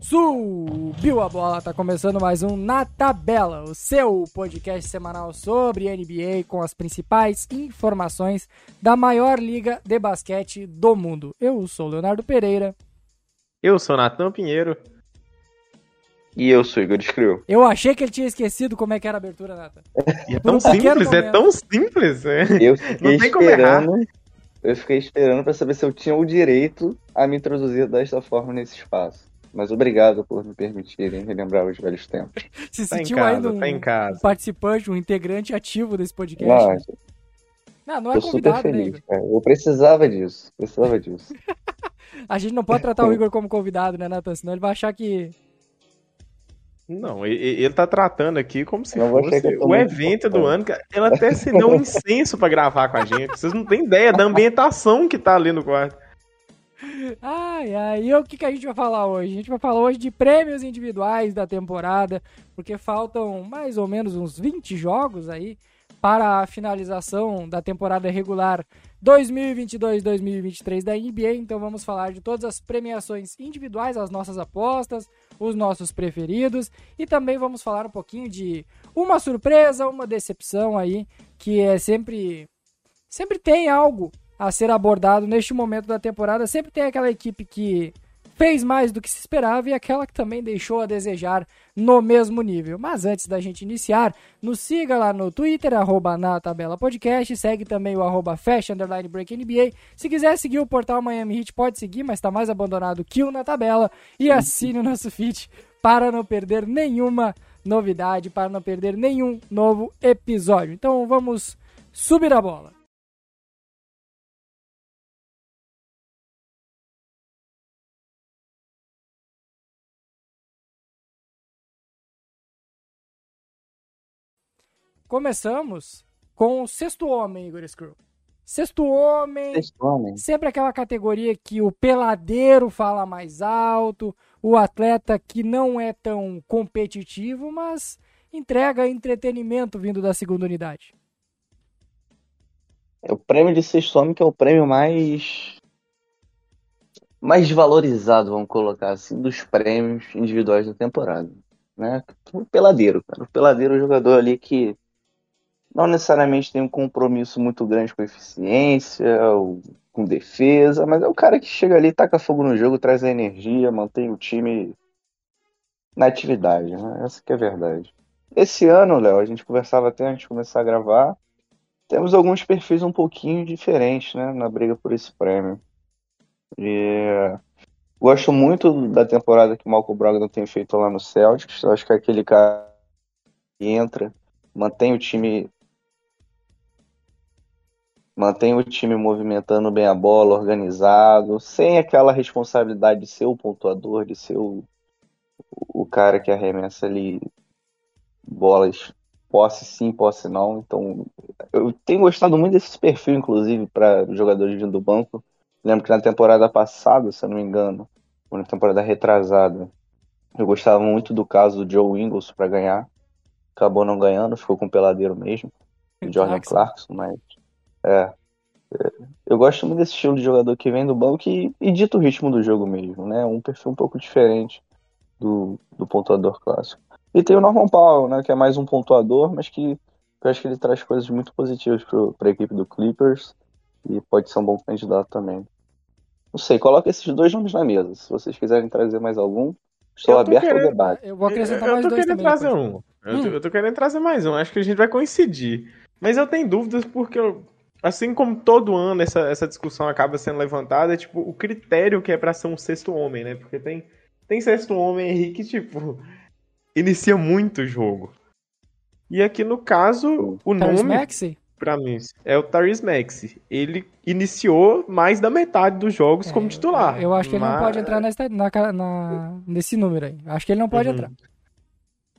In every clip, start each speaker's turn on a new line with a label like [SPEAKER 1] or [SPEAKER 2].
[SPEAKER 1] Subiu a bola, tá começando mais um Na Tabela, o seu podcast semanal sobre NBA com as principais informações da maior liga de basquete do mundo. Eu sou Leonardo Pereira.
[SPEAKER 2] Eu sou Natan Pinheiro.
[SPEAKER 3] E eu sou Igor Escreu.
[SPEAKER 1] Eu achei que ele tinha esquecido como é que era a abertura, Natan.
[SPEAKER 2] é tão um simples, é tão simples. É.
[SPEAKER 3] Eu fiquei esperando. Eu fiquei esperando para saber se eu tinha o direito a me introduzir desta forma nesse espaço. Mas obrigado por me permitirem relembrar os velhos tempos.
[SPEAKER 1] Se tá sentiu casa, ainda um,
[SPEAKER 2] tá
[SPEAKER 1] um, participante, um integrante ativo desse podcast?
[SPEAKER 3] Não, não, não é eu convidado, super né, feliz, né, Igor? Eu precisava disso, precisava disso.
[SPEAKER 1] a gente não pode tratar o Igor como convidado, né, Nathan? Senão ele vai achar que...
[SPEAKER 2] Não, ele, ele tá tratando aqui como se fosse o evento do ano. Ele até assinou um incenso para gravar com a gente. Vocês não têm ideia da ambientação que tá ali no quarto.
[SPEAKER 1] Ai, ai, e o que, que a gente vai falar hoje? A gente vai falar hoje de prêmios individuais da temporada, porque faltam mais ou menos uns 20 jogos aí para a finalização da temporada regular 2022-2023 da NBA. Então vamos falar de todas as premiações individuais, as nossas apostas, os nossos preferidos e também vamos falar um pouquinho de uma surpresa, uma decepção aí, que é sempre sempre tem algo a ser abordado neste momento da temporada. Sempre tem aquela equipe que fez mais do que se esperava e aquela que também deixou a desejar no mesmo nível. Mas antes da gente iniciar, nos siga lá no Twitter, arroba na tabela podcast, segue também o arroba Underline Break NBA. Se quiser seguir o portal Miami Heat, pode seguir, mas está mais abandonado que o na tabela. E assine o nosso feed para não perder nenhuma novidade, para não perder nenhum novo episódio. Então vamos subir a bola. Começamos com o sexto homem, Igor Screw. Sexto homem,
[SPEAKER 3] sexto homem.
[SPEAKER 1] Sempre aquela categoria que o peladeiro fala mais alto, o atleta que não é tão competitivo, mas entrega entretenimento vindo da segunda unidade.
[SPEAKER 3] É o prêmio de sexto homem que é o prêmio mais mais valorizado, vamos colocar assim, dos prêmios individuais da temporada, né? O peladeiro, cara. O peladeiro é o jogador ali que não necessariamente tem um compromisso muito grande com eficiência ou com defesa, mas é o cara que chega ali, taca fogo no jogo, traz a energia, mantém o time na atividade, né? Essa que é a verdade. Esse ano, Léo, a gente conversava até antes de começar a gravar, temos alguns perfis um pouquinho diferentes, né, na briga por esse prêmio. E gosto muito da temporada que o Malcolm Brogdon tem feito lá no Celtics. Acho que é aquele cara que entra, mantém o time mantém o time movimentando bem a bola, organizado, sem aquela responsabilidade de ser o pontuador, de ser o, o cara que arremessa ali bolas, posse sim, posse não. Então, eu tenho gostado muito desse perfil, inclusive, para jogadores vindo do banco. Lembro que na temporada passada, se eu não me engano, ou na temporada retrasada, eu gostava muito do caso do Joe Ingles para ganhar. Acabou não ganhando, ficou com o peladeiro mesmo. O Jordan Clarkson, mas é. Eu gosto muito desse estilo de jogador que vem do banco e, e dita o ritmo do jogo mesmo, né? Um perfil um pouco diferente do, do pontuador clássico. E tem o Norman Powell, né? Que é mais um pontuador, mas que eu acho que ele traz coisas muito positivas para a equipe do Clippers e pode ser um bom candidato também. Não sei, coloca esses dois nomes na mesa. Se vocês quiserem trazer mais algum, estou aberto
[SPEAKER 2] querendo,
[SPEAKER 3] ao debate.
[SPEAKER 1] Eu vou acrescentar eu, eu mais dois também.
[SPEAKER 2] Trazer um. Eu, hum. tô, eu tô querendo trazer mais um. Acho que a gente vai coincidir. Mas eu tenho dúvidas porque eu, assim como todo ano essa, essa discussão acaba sendo levantada, é tipo o critério que é para ser um sexto homem, né? Porque tem, tem sexto homem aí que, tipo, inicia muito o jogo. E aqui no caso, o Tyrese nome. Maxey? Pra mim, é o Tyrese Maxey. Ele iniciou mais da metade dos jogos é, como titular.
[SPEAKER 1] Eu acho que ele mas... não pode entrar nessa, na, na, nesse número aí. Acho que ele não pode uhum. entrar.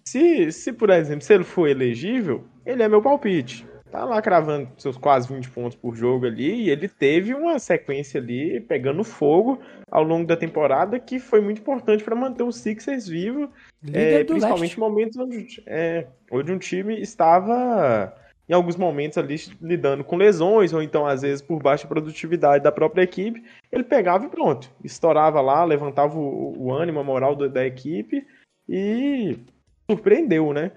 [SPEAKER 2] Se, se, por exemplo, se ele for elegível, ele é meu palpite tá lá cravando seus quase 20 pontos por jogo ali, e ele teve uma sequência ali pegando fogo ao longo da temporada que foi muito importante para manter o Sixers vivo, é, principalmente em momentos onde, é, onde um time estava em alguns momentos ali lidando com lesões, ou então às vezes por baixa produtividade da própria equipe, ele pegava e pronto, estourava lá, levantava o, o ânimo, a moral da, da equipe e surpreendeu, né?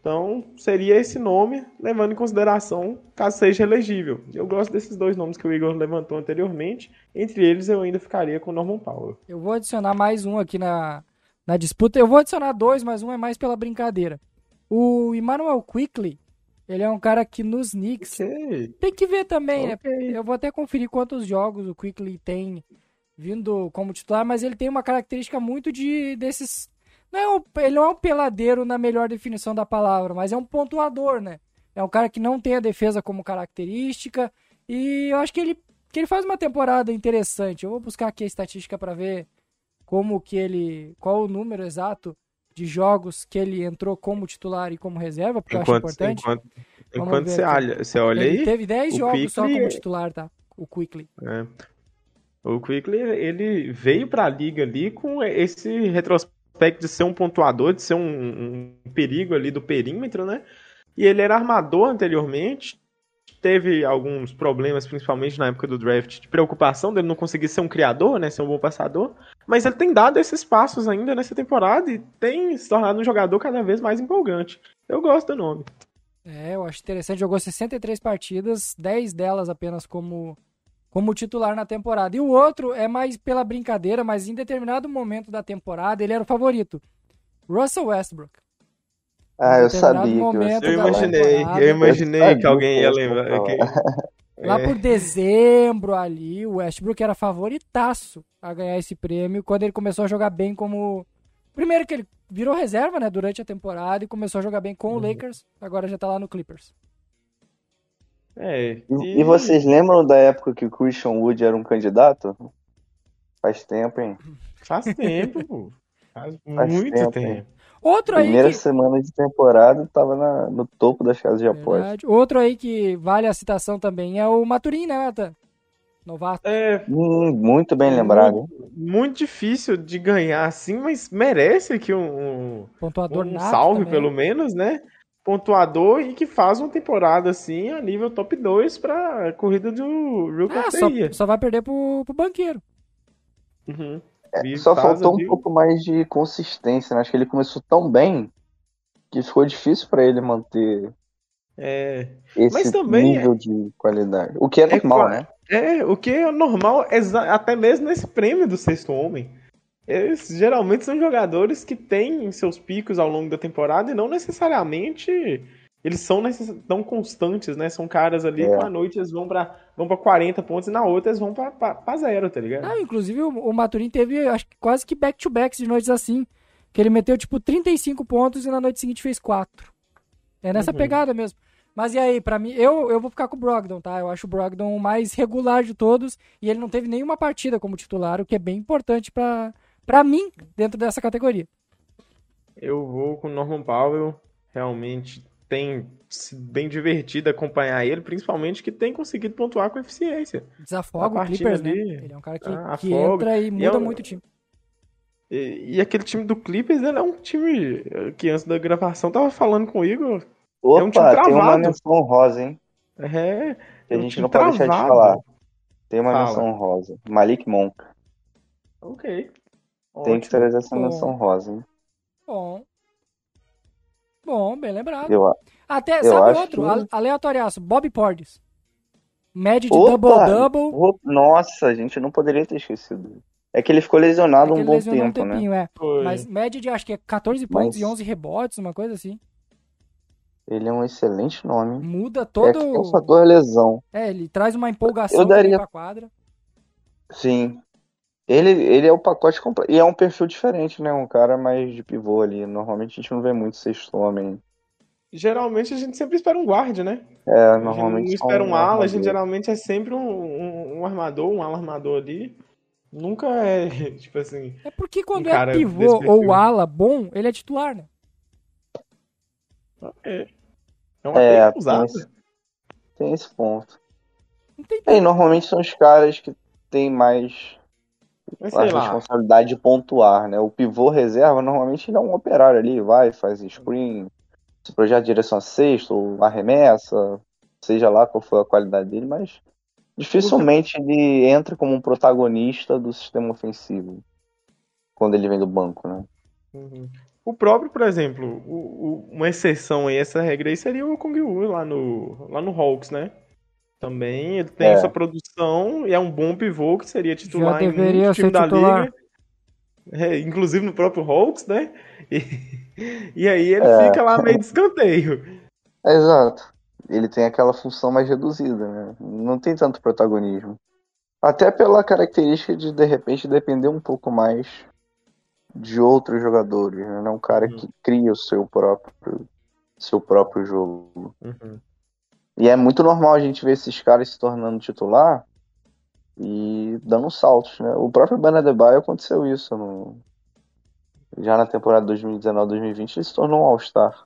[SPEAKER 2] Então, seria esse nome, levando em consideração caso seja elegível. Eu gosto desses dois nomes que o Igor levantou anteriormente. Entre eles, eu ainda ficaria com o Norman Powell.
[SPEAKER 1] Eu vou adicionar mais um aqui na, na disputa. Eu vou adicionar dois, mas um é mais pela brincadeira. O Emmanuel Quickly, ele é um cara que nos Knicks okay. tem que ver também, né? okay. né? Eu vou até conferir quantos jogos o Quickly tem vindo como titular, mas ele tem uma característica muito de desses não é um, ele não é um peladeiro na melhor definição da palavra, mas é um pontuador, né? É um cara que não tem a defesa como característica e eu acho que ele, que ele faz uma temporada interessante. Eu vou buscar aqui a estatística para ver como que ele, qual o número exato de jogos que ele entrou como titular e como reserva, porque enquanto, eu acho importante.
[SPEAKER 2] Enquanto, enquanto você, olha, você olha
[SPEAKER 1] ele
[SPEAKER 2] aí.
[SPEAKER 1] Teve 10 jogos Quickly... só como titular, tá? O Quickly.
[SPEAKER 2] É. O Quickly, ele veio para a liga ali com esse retrospecto aspecto de ser um pontuador, de ser um, um perigo ali do perímetro, né? E ele era armador anteriormente, teve alguns problemas, principalmente na época do draft, de preocupação dele não conseguir ser um criador, né, ser um bom passador, mas ele tem dado esses passos ainda nessa temporada e tem se tornado um jogador cada vez mais empolgante. Eu gosto do nome.
[SPEAKER 1] É, eu acho interessante, jogou 63 partidas, 10 delas apenas como como titular na temporada. E o outro é mais pela brincadeira, mas em determinado momento da temporada ele era o favorito. Russell Westbrook.
[SPEAKER 3] Ah, eu sabia.
[SPEAKER 2] eu imaginei, eu imaginei que alguém ia lembrar. Que...
[SPEAKER 1] Lá é. por dezembro ali, o Westbrook era favoritaço a ganhar esse prêmio quando ele começou a jogar bem como. Primeiro que ele virou reserva, né, durante a temporada e começou a jogar bem com o uhum. Lakers, agora já tá lá no Clippers.
[SPEAKER 2] É,
[SPEAKER 3] e... e... vocês lembram da época que o Christian Wood era um candidato? Faz tempo, hein?
[SPEAKER 2] Faz tempo, pô. Faz, Faz muito tempo. tempo.
[SPEAKER 1] Outro
[SPEAKER 3] Primeira
[SPEAKER 1] aí que...
[SPEAKER 3] semana de temporada tava na, no topo das casas de apostas.
[SPEAKER 1] Outro aí que vale a citação também é o Maturin, né, Nathan? Novato.
[SPEAKER 2] É,
[SPEAKER 3] hum, muito bem lembrado.
[SPEAKER 2] Muito, muito, difícil de ganhar assim, mas merece aqui um,
[SPEAKER 1] Pontuador
[SPEAKER 2] um salve,
[SPEAKER 1] também.
[SPEAKER 2] pelo menos, né? Pontuador e que faz uma temporada assim a nível top 2 pra corrida do Rookie
[SPEAKER 1] ah, só, só, vai perder pro, pro banqueiro.
[SPEAKER 2] Uhum.
[SPEAKER 3] É, só faltou um pouco mais de consistência, né? Acho que ele começou tão bem que ficou difícil para ele manter
[SPEAKER 2] é.
[SPEAKER 3] esse
[SPEAKER 2] Mas também
[SPEAKER 3] nível
[SPEAKER 2] é...
[SPEAKER 3] de qualidade. O que é normal,
[SPEAKER 2] é,
[SPEAKER 3] né?
[SPEAKER 2] É, o que é normal, até mesmo nesse prêmio do sexto homem. Eles geralmente são jogadores que têm seus picos ao longo da temporada e não necessariamente eles são necess... tão constantes, né? São caras ali é. que à noite eles vão pra, vão pra 40 pontos e na outra eles vão pra, pra, pra zero, tá ligado?
[SPEAKER 1] Ah, inclusive o, o Maturin teve acho que quase que back-to-backs de noites assim. Que ele meteu tipo 35 pontos e na noite seguinte fez 4. É nessa uhum. pegada mesmo. Mas e aí, para mim, eu, eu vou ficar com o Brogdon, tá? Eu acho o Brogdon o mais regular de todos e ele não teve nenhuma partida como titular, o que é bem importante para para mim, dentro dessa categoria.
[SPEAKER 2] Eu vou com o Norman Powell. Realmente tem sido bem divertido acompanhar ele, principalmente que tem conseguido pontuar com eficiência.
[SPEAKER 1] Desafoga o Clippers, né? ali, né? Ele é um cara que, ah, que entra e muda e é um... muito o time.
[SPEAKER 2] E, e, aquele time do Clippers, ele é um time que antes da gravação tava falando com o Igor.
[SPEAKER 3] Opa,
[SPEAKER 2] é um time travado.
[SPEAKER 3] tem uma menção rosa, hein?
[SPEAKER 2] É.
[SPEAKER 3] Que a
[SPEAKER 2] é um
[SPEAKER 3] gente não pode deixar de falar. Tem uma Fala. menção rosa. Malik Monk.
[SPEAKER 2] Ok.
[SPEAKER 3] Tem que trazer essa menção rosa, hein?
[SPEAKER 1] Bom. Bom, bem lembrado.
[SPEAKER 3] Eu,
[SPEAKER 1] Até,
[SPEAKER 3] eu
[SPEAKER 1] sabe outro? Que... Aleatoriaço. Bob Portis. Média de double-double.
[SPEAKER 3] Nossa, a gente não poderia ter esquecido. É que ele ficou lesionado é um bom tempo, um
[SPEAKER 1] né? tempinho,
[SPEAKER 3] né?
[SPEAKER 1] É. Mas média de acho que é 14 Mas... pontos e 11 rebotes, uma coisa assim.
[SPEAKER 3] Ele é um excelente nome.
[SPEAKER 1] Muda todo.
[SPEAKER 3] É, é um fator lesão.
[SPEAKER 1] É, ele traz uma empolgação
[SPEAKER 3] eu daria...
[SPEAKER 1] pra quadra.
[SPEAKER 3] Sim. Ele, ele é o pacote completo. E é um perfil diferente, né? Um cara mais de pivô ali. Normalmente a gente não vê muito sexto homem.
[SPEAKER 2] Geralmente a gente sempre espera um guarde, né?
[SPEAKER 3] É, normalmente.
[SPEAKER 2] A gente não espera um, um ala, a gente geralmente é sempre um, um, um, armador, um ala armador ali. Nunca é, tipo assim.
[SPEAKER 1] É porque quando um é pivô ou ala bom, ele é titular, né?
[SPEAKER 2] É. É uma é, tem esse,
[SPEAKER 3] tem esse ponto. É, e normalmente são os caras que têm mais
[SPEAKER 2] mas,
[SPEAKER 3] a responsabilidade de pontuar, né? O pivô reserva, normalmente ele é um operário ali, vai, faz screen, esse projeto de direção a sexto, ou arremessa, seja lá qual for a qualidade dele, mas dificilmente ele entra como um protagonista do sistema ofensivo quando ele vem do banco, né?
[SPEAKER 2] Uhum. O próprio, por exemplo, o, o, uma exceção aí, essa regra aí seria o Kong Wu lá no, lá no Hawks, né? Também ele tem
[SPEAKER 3] É.
[SPEAKER 2] essa produção e é um bom pivô que seria titular em
[SPEAKER 1] deveria
[SPEAKER 2] muito time da
[SPEAKER 1] titular.
[SPEAKER 2] liga. É, inclusive no próprio Hawks, né? E, e aí ele
[SPEAKER 3] É.
[SPEAKER 2] fica lá meio de escanteio.
[SPEAKER 3] Exato. Ele tem aquela função mais reduzida, né? Não tem tanto protagonismo. Até pela característica de, de repente, depender um pouco mais de outros jogadores, né? Não é um cara
[SPEAKER 2] Uhum.
[SPEAKER 3] que cria o seu próprio, seu próprio jogo.
[SPEAKER 2] Uhum.
[SPEAKER 3] E é muito normal a gente ver esses caras se tornando titular e dando saltos, né? O próprio Bana Adebayo aconteceu isso no... já na temporada 2019-2020 ele se tornou um All-Star,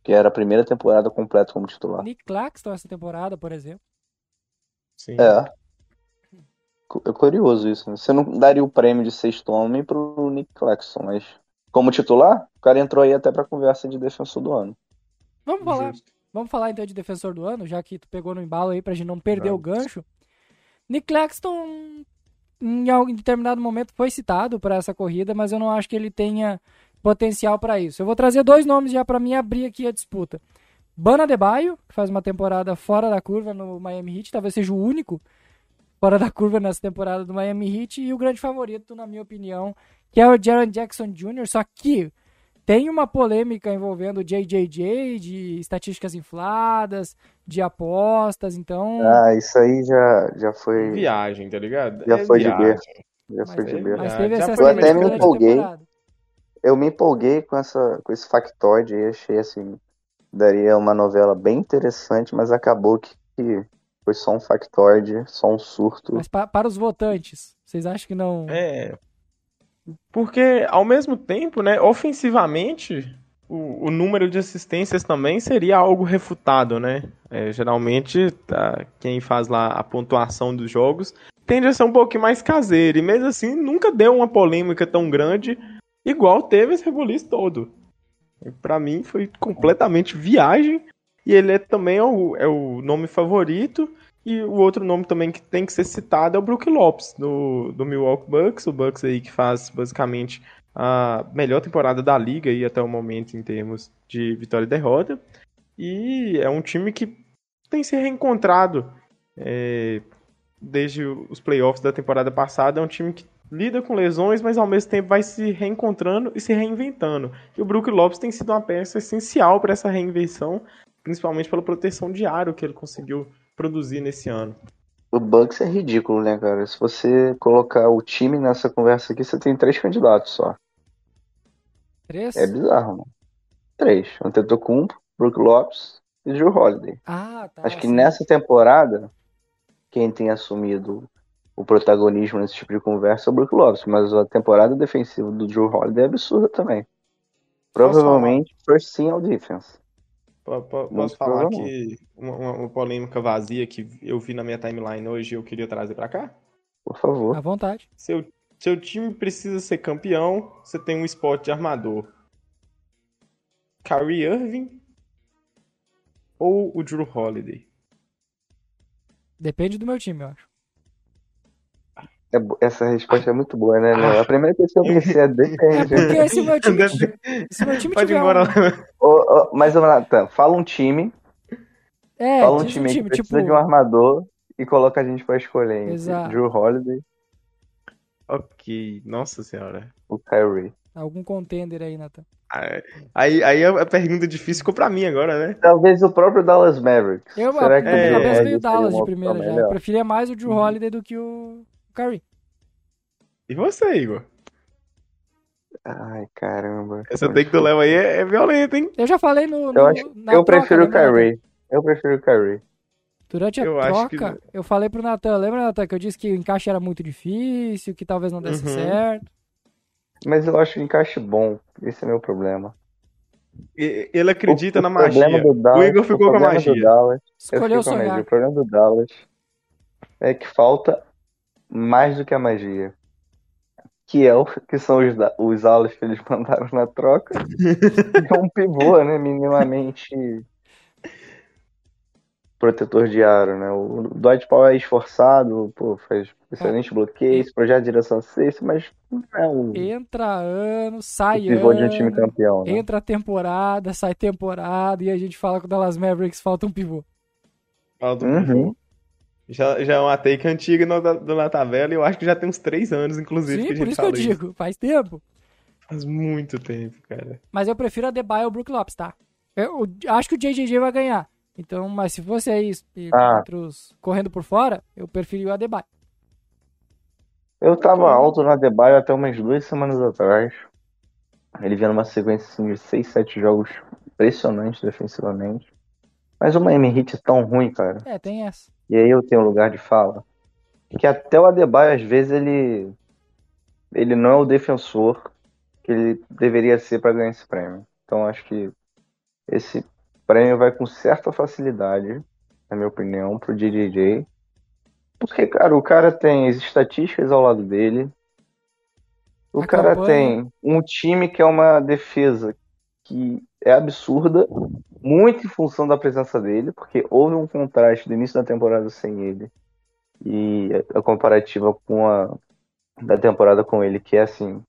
[SPEAKER 3] que era a primeira temporada completa como titular.
[SPEAKER 1] Nick Claxton essa temporada, por exemplo.
[SPEAKER 2] Sim.
[SPEAKER 3] É. É curioso isso, né? Você não daria o prêmio de sexto homem pro Nick Claxton, mas como titular, o cara entrou aí até pra conversa de defensor do ano.
[SPEAKER 1] Vamos falar,
[SPEAKER 2] Justo.
[SPEAKER 1] Vamos falar então de defensor do ano, já que tu pegou no embalo aí pra gente não perder o
[SPEAKER 2] Vamos.
[SPEAKER 1] gancho. Nick Claxton, em algum determinado momento, foi citado para essa corrida, mas eu não acho que ele tenha potencial para isso. Eu vou trazer dois nomes já para mim abrir aqui a disputa. Bana Debaio, que faz uma temporada fora da curva no Miami Heat, talvez seja o único fora da curva nessa temporada do Miami Heat, e o grande favorito, na minha opinião, que é o Jaron Jackson Jr., só que tem uma polêmica envolvendo o JJJ, de estatísticas infladas, de apostas, então...
[SPEAKER 3] Ah, isso aí já, já foi.
[SPEAKER 2] Viagem, tá ligado?
[SPEAKER 3] Já
[SPEAKER 2] É
[SPEAKER 3] foi de
[SPEAKER 2] viagem.
[SPEAKER 3] berço. Já
[SPEAKER 1] Mas,
[SPEAKER 3] foi de berço.
[SPEAKER 1] mas teve essa
[SPEAKER 3] Eu até me empolguei. Eu me empolguei com, essa, com esse factoide e achei assim. Daria uma novela bem interessante, mas acabou que, que foi só um factoide, só um surto.
[SPEAKER 1] Mas pa- para os votantes, vocês acham que não...
[SPEAKER 2] É. Porque, ao mesmo tempo, né, ofensivamente, o, o número de assistências também seria algo refutado, né? É, geralmente, tá, quem faz lá a pontuação dos jogos tende a ser um pouquinho mais caseiro. E mesmo assim, nunca deu uma polêmica tão grande igual teve esse rebuliço todo. Pra mim, foi completamente viagem. E ele é também é o, é o nome favorito. E o outro nome também que tem que ser citado é o Brook Lopes, do, do Milwaukee Bucks. O Bucks aí que faz basicamente a melhor temporada da liga aí até o momento em termos de vitória e derrota. E é um time que tem se reencontrado é, desde os playoffs da temporada passada. É um time que lida com lesões, mas ao mesmo tempo vai se reencontrando e se reinventando. E o Brook Lopes tem sido uma peça essencial para essa reinvenção, principalmente pela proteção de aro que ele conseguiu produzir nesse ano.
[SPEAKER 3] O Bucks é ridículo, né, cara? Se você colocar o time nessa conversa aqui, você tem três candidatos só.
[SPEAKER 1] Três?
[SPEAKER 3] É bizarro, mano. Três. Antetokounmpo, Brook Lopes e Drew Holiday.
[SPEAKER 1] Ah, tá.
[SPEAKER 3] Acho que
[SPEAKER 1] sim.
[SPEAKER 3] nessa temporada, quem tem assumido o protagonismo nesse tipo de conversa é o Brook Lopes, mas a temporada defensiva do Drew Holiday é absurda também. Provavelmente first team all defense.
[SPEAKER 2] Po- po- Posso falar que uma, uma- uma polêmica vazia que eu vi na minha timeline hoje e eu queria trazer pra cá?
[SPEAKER 3] Por favor.
[SPEAKER 1] À vontade.
[SPEAKER 2] Seu, seu time precisa ser campeão, você tem um spot de armador. Kyrie Irving ou o Drew Holiday?
[SPEAKER 1] Depende do meu time, eu acho.
[SPEAKER 3] É essa resposta é muito boa, né?
[SPEAKER 2] Ah.
[SPEAKER 3] A primeira coisa que eu pensei é
[SPEAKER 1] É
[SPEAKER 3] depende.
[SPEAKER 1] porque se o meu time, se o meu time
[SPEAKER 2] Pode ir
[SPEAKER 1] tiver
[SPEAKER 2] embora
[SPEAKER 1] um...
[SPEAKER 2] lá.
[SPEAKER 3] Ô, ô, mas, Nathan, fala um time,
[SPEAKER 1] É,
[SPEAKER 3] fala um time,
[SPEAKER 1] um
[SPEAKER 3] aí que
[SPEAKER 1] time,
[SPEAKER 3] precisa
[SPEAKER 1] tipo...
[SPEAKER 3] de um armador e coloca a gente pra escolher
[SPEAKER 1] Exato.
[SPEAKER 3] Drew Holiday
[SPEAKER 2] Ok, nossa senhora.
[SPEAKER 3] ou Kyrie.
[SPEAKER 1] Algum contender aí, Nathan.
[SPEAKER 2] Aí, aí a pergunta difícil ficou pra mim agora, né?
[SPEAKER 3] Talvez o próprio Dallas Mavericks.
[SPEAKER 1] Eu,
[SPEAKER 3] Será que
[SPEAKER 2] é,
[SPEAKER 3] ele
[SPEAKER 1] veio Dallas de primeira já. Eu preferia mais o Drew
[SPEAKER 2] Uhum.
[SPEAKER 1] Holiday do que o Curry.
[SPEAKER 2] E você, Igor?
[SPEAKER 3] Ai, caramba.
[SPEAKER 2] Essa take do Léo aí é, é violenta, hein?
[SPEAKER 1] Eu já falei no, no
[SPEAKER 3] Eu, acho,
[SPEAKER 1] na
[SPEAKER 3] eu
[SPEAKER 1] troca,
[SPEAKER 3] prefiro o
[SPEAKER 1] lembra, Nathan?
[SPEAKER 3] Kyrie. Eu prefiro o Kyrie.
[SPEAKER 1] Durante a
[SPEAKER 2] Eu acho que-
[SPEAKER 1] troca, eu falei pro Natan, lembra, Natan, que eu disse que o encaixe era muito difícil, que talvez não desse
[SPEAKER 2] Uhum.
[SPEAKER 1] certo.
[SPEAKER 3] Mas eu acho o encaixe bom. Esse é meu problema.
[SPEAKER 2] E- Ele acredita
[SPEAKER 3] o,
[SPEAKER 2] na
[SPEAKER 3] o problema
[SPEAKER 2] magia.
[SPEAKER 3] do Dallas,
[SPEAKER 2] o Igor ficou com a
[SPEAKER 3] problema do
[SPEAKER 2] magia.
[SPEAKER 3] Dallas, eu
[SPEAKER 1] Escolheu
[SPEAKER 3] magia.
[SPEAKER 1] sonhar.
[SPEAKER 3] O problema do Dallas é que falta mais do que a magia. que é o que são os, os alas que eles mandaram na troca. é um pivô, né? Minimamente protetor de aro, né? O Dwight Powell é esforçado, pô, faz excelente bloqueio, esse projeto de direção assistência, mas não é o,
[SPEAKER 1] Entra ano, sai
[SPEAKER 3] pivô de um time
[SPEAKER 1] ano,
[SPEAKER 3] campeão, né?
[SPEAKER 1] entra temporada, sai temporada, e a gente fala que o Dallas Mavericks falta um pivô.
[SPEAKER 2] Falta um
[SPEAKER 3] Uhum.
[SPEAKER 2] pivô. Já, já é uma take antiga no, do na tabela e eu acho que já tem uns três anos, inclusive,
[SPEAKER 1] Sim,
[SPEAKER 2] que a
[SPEAKER 1] por
[SPEAKER 2] gente
[SPEAKER 1] isso que eu
[SPEAKER 2] isso.
[SPEAKER 1] digo, faz tempo.
[SPEAKER 2] Faz muito tempo, cara.
[SPEAKER 1] Mas eu prefiro a Debye ao Brook Lopes, tá? Eu, eu acho que o JJJ vai ganhar. Então, mas se fosse aí e
[SPEAKER 3] Ah.
[SPEAKER 1] outros correndo por fora, eu preferi o Adebayo.
[SPEAKER 3] Eu tava alto na Adebayo até umas duas semanas atrás. Ele vinha numa sequência assim, de 6, 7 jogos impressionantes defensivamente. Mas o Heat é tão ruim, cara.
[SPEAKER 1] É, tem essa.
[SPEAKER 3] E aí eu tenho lugar de fala. Que até o Adebayo, às vezes, ele. Ele não é o defensor que ele deveria ser para ganhar esse prêmio. Então acho que esse prêmio vai com certa facilidade, na minha opinião, pro DJJ. Porque, cara, o cara tem as estatísticas ao lado dele. O
[SPEAKER 1] A
[SPEAKER 3] cara
[SPEAKER 1] campanha.
[SPEAKER 3] tem um time que é uma defesa que é absurda, muito em função da presença dele, porque houve um contraste do início da temporada sem ele e a comparativa com a da temporada com ele, que é assim,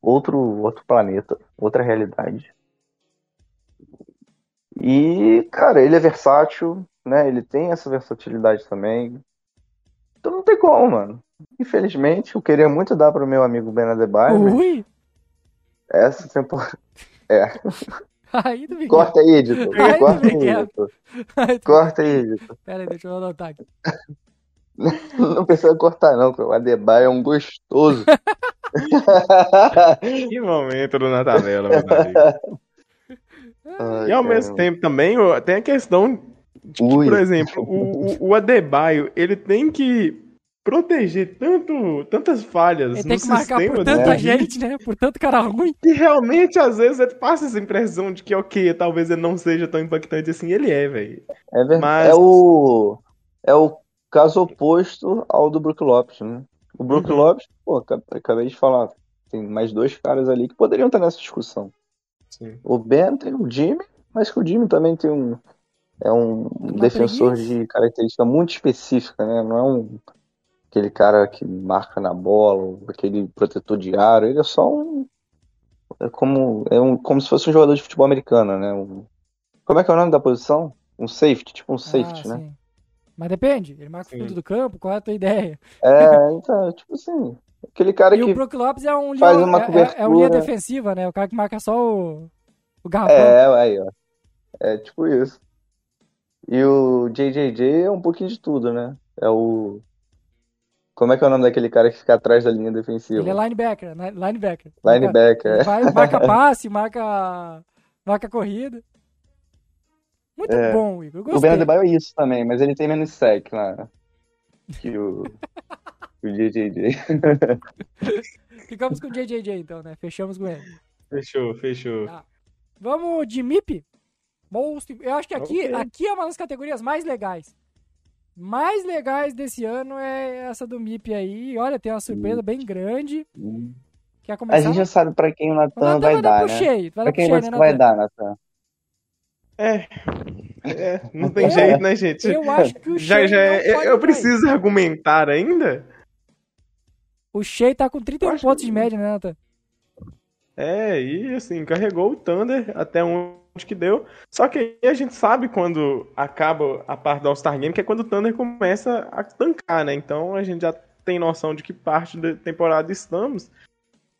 [SPEAKER 3] outro outro planeta, outra realidade. E, cara, ele é versátil, né? Ele tem essa versatilidade também. Então não tem como, mano. Infelizmente, eu queria muito dar pro meu amigo Ben Adebayo,
[SPEAKER 1] Ui!
[SPEAKER 3] essa temporada.
[SPEAKER 1] Aí
[SPEAKER 3] Corta aí, editor.
[SPEAKER 1] Ai,
[SPEAKER 3] Corta aí,
[SPEAKER 1] Miguel.
[SPEAKER 3] editor.
[SPEAKER 1] Aí tu-
[SPEAKER 3] Corta aí, editor.
[SPEAKER 1] Pera aí, deixa eu anotar aqui.
[SPEAKER 3] Não precisa cortar, não, porque o Adebayo é um gostoso.
[SPEAKER 2] Que momento do na tabela, meu amigo.
[SPEAKER 3] Ai,
[SPEAKER 2] E ao mesmo tempo também tem a questão de que, por exemplo, o, o, o Adebayo, ele tem que proteger tanto, tantas falhas
[SPEAKER 1] Ele
[SPEAKER 2] no
[SPEAKER 1] tem que marcar
[SPEAKER 2] sistema
[SPEAKER 1] por tanta
[SPEAKER 2] Heat
[SPEAKER 1] gente, né? Por tanto cara ruim.
[SPEAKER 2] que realmente, às vezes, ele passa essa impressão de que, ok, talvez ele não seja tão impactante assim. Ele é, velho.
[SPEAKER 3] É verdade.
[SPEAKER 2] Mas-
[SPEAKER 3] É o é o caso oposto ao do Brook Lopes, né? O Brook
[SPEAKER 2] Uhum.
[SPEAKER 3] Lopes, pô, aca- acabei de falar, tem mais dois caras ali que poderiam estar nessa discussão.
[SPEAKER 2] Sim.
[SPEAKER 3] O Ben tem o Jimmy, mas que o Jimmy também tem um é um
[SPEAKER 1] Uma
[SPEAKER 3] defensor
[SPEAKER 1] preguiça.
[SPEAKER 3] de característica muito específica, né? Não é um aquele cara que marca na bola, aquele protetor de aro, ele é só um é como é um como se fosse um jogador de futebol americano, né? Um- como é que é o nome da posição? Um safety, tipo um safety,
[SPEAKER 1] ah,
[SPEAKER 3] né?
[SPEAKER 1] sim. Mas depende, ele marca o
[SPEAKER 2] Sim.
[SPEAKER 1] fundo do campo, qual é a tua ideia?
[SPEAKER 3] É, então, tipo assim, aquele cara
[SPEAKER 1] E o
[SPEAKER 3] que
[SPEAKER 1] Brook Lopes é um
[SPEAKER 3] faz
[SPEAKER 1] linha,
[SPEAKER 3] uma
[SPEAKER 1] é- é, é um linha
[SPEAKER 3] cobertura.
[SPEAKER 1] defensiva, né? O cara que marca só o, o garrafão.
[SPEAKER 3] é, aí, ó. É tipo isso. E o JJJ é um pouquinho de tudo, né? É o Como é que é o nome daquele cara que fica atrás da linha defensiva?
[SPEAKER 1] Ele é linebacker, né? linebacker.
[SPEAKER 3] Linebacker,
[SPEAKER 1] Ele
[SPEAKER 3] é.
[SPEAKER 1] vai- marca passe, marca, marca corrida. Muito
[SPEAKER 3] É.
[SPEAKER 1] bom, Igor. Eu
[SPEAKER 3] O Ben
[SPEAKER 1] gostei.
[SPEAKER 3] Adebayo é isso também, mas ele tem menos sec lá que o, o JJJ.
[SPEAKER 1] Ficamos com o JJJ então, né? Fechamos com ele.
[SPEAKER 2] Fechou, fechou.
[SPEAKER 1] Vamos de MIP? Most... Eu acho que aqui,
[SPEAKER 2] Ok.
[SPEAKER 1] aqui é uma das categorias mais legais. Mais legais desse ano é essa do MIP aí. Olha, tem uma surpresa bem grande. Quer
[SPEAKER 3] A
[SPEAKER 1] começar?
[SPEAKER 3] gente já sabe pra quem o Natan
[SPEAKER 1] Natan
[SPEAKER 3] vai dar,
[SPEAKER 1] pro
[SPEAKER 3] né?
[SPEAKER 1] Shea. Vai
[SPEAKER 3] Pra quem você
[SPEAKER 1] né,
[SPEAKER 3] vai dar, Natan?
[SPEAKER 2] É. É, não tem
[SPEAKER 1] Eu-
[SPEAKER 2] jeito, né, gente?
[SPEAKER 1] Eu acho que o
[SPEAKER 2] Já,
[SPEAKER 1] Shea
[SPEAKER 2] já,
[SPEAKER 1] não
[SPEAKER 2] é-
[SPEAKER 1] pode
[SPEAKER 2] eu preciso argumentar ainda?
[SPEAKER 1] O Shea tá com 31
[SPEAKER 2] Eu acho
[SPEAKER 1] pontos
[SPEAKER 2] que-
[SPEAKER 1] de média, né, Natan?
[SPEAKER 2] É, e assim, carregou o Thunder até onde que deu. Só que aí a gente sabe quando acaba a parte do All-Star Game, que é quando o Thunder começa a tancar, né? Então a gente já tem noção de que parte da temporada estamos.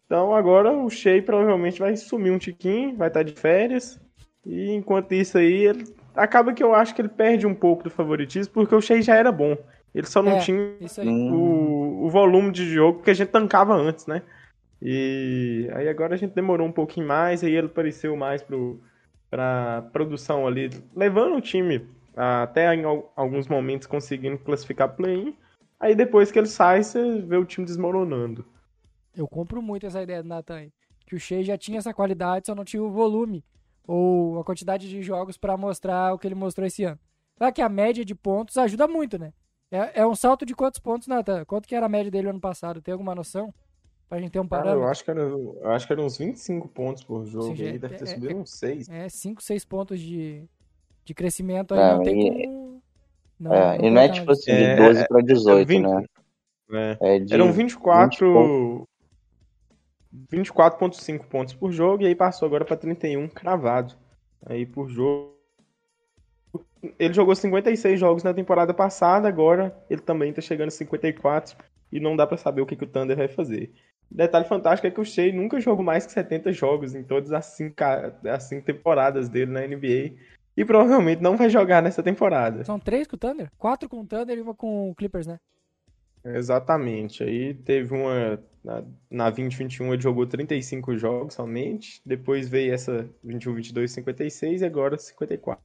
[SPEAKER 2] Então agora o Shea provavelmente vai sumir um tiquinho, vai estar de férias. E enquanto isso aí, ele... acaba que eu acho que ele perde um pouco do favoritismo, porque o Shea já era bom. Ele só não
[SPEAKER 1] É.
[SPEAKER 2] tinha.
[SPEAKER 3] Hum,
[SPEAKER 2] o, o volume de jogo que a gente tancava antes, né? E aí agora a gente demorou um pouquinho mais, aí ele apareceu mais pro, pra produção ali, levando o time até em al- alguns momentos conseguindo classificar play-in. Aí depois que ele sai, você vê o time desmoronando.
[SPEAKER 1] Eu compro muito essa ideia do Nathan. Que o Shea já tinha essa qualidade, só não tinha o volume ou a quantidade de jogos pra mostrar o que ele mostrou esse ano. Claro que a média de pontos ajuda muito, né? É, é um salto de quantos pontos, Nathan? Quanto que era a média dele ano passado? Tem alguma noção? Pra gente ter um
[SPEAKER 2] Cara,
[SPEAKER 1] parâmetro.
[SPEAKER 2] eu acho que era, eu acho que era uns 25 pontos por jogo
[SPEAKER 1] Sim,
[SPEAKER 2] aí,
[SPEAKER 1] é-
[SPEAKER 2] deve ter
[SPEAKER 1] é-
[SPEAKER 2] subido
[SPEAKER 1] é-
[SPEAKER 2] uns 6.
[SPEAKER 1] É, 5, 6 pontos de, de crescimento aí.
[SPEAKER 3] É,
[SPEAKER 1] não tem
[SPEAKER 3] e-
[SPEAKER 1] como. Não,
[SPEAKER 3] É,
[SPEAKER 1] não
[SPEAKER 3] e não é tipo assim,
[SPEAKER 2] É,
[SPEAKER 3] de 12 pra
[SPEAKER 2] É
[SPEAKER 3] 18,
[SPEAKER 2] 20,
[SPEAKER 3] né?
[SPEAKER 2] é.
[SPEAKER 3] É de
[SPEAKER 2] Eram
[SPEAKER 3] 20
[SPEAKER 2] 24. 24,5 pontos por jogo e aí passou agora pra 31 cravado. Aí por jogo. Ele jogou 56 jogos na temporada passada, agora ele também tá chegando a 54 e não dá pra saber o que, que o Thunder vai fazer. Detalhe fantástico é que o Shea nunca jogou mais que 70 jogos em todas as 5 as cinco temporadas dele na NBA e provavelmente não vai jogar nessa temporada.
[SPEAKER 1] São três com o Thunder? Quatro com o Thunder e uma com o Clippers, né?
[SPEAKER 2] Exatamente. Aí teve uma. Na, na 2021 ele jogou 35 jogos somente. Depois veio essa 21, 22, 56 e agora 54.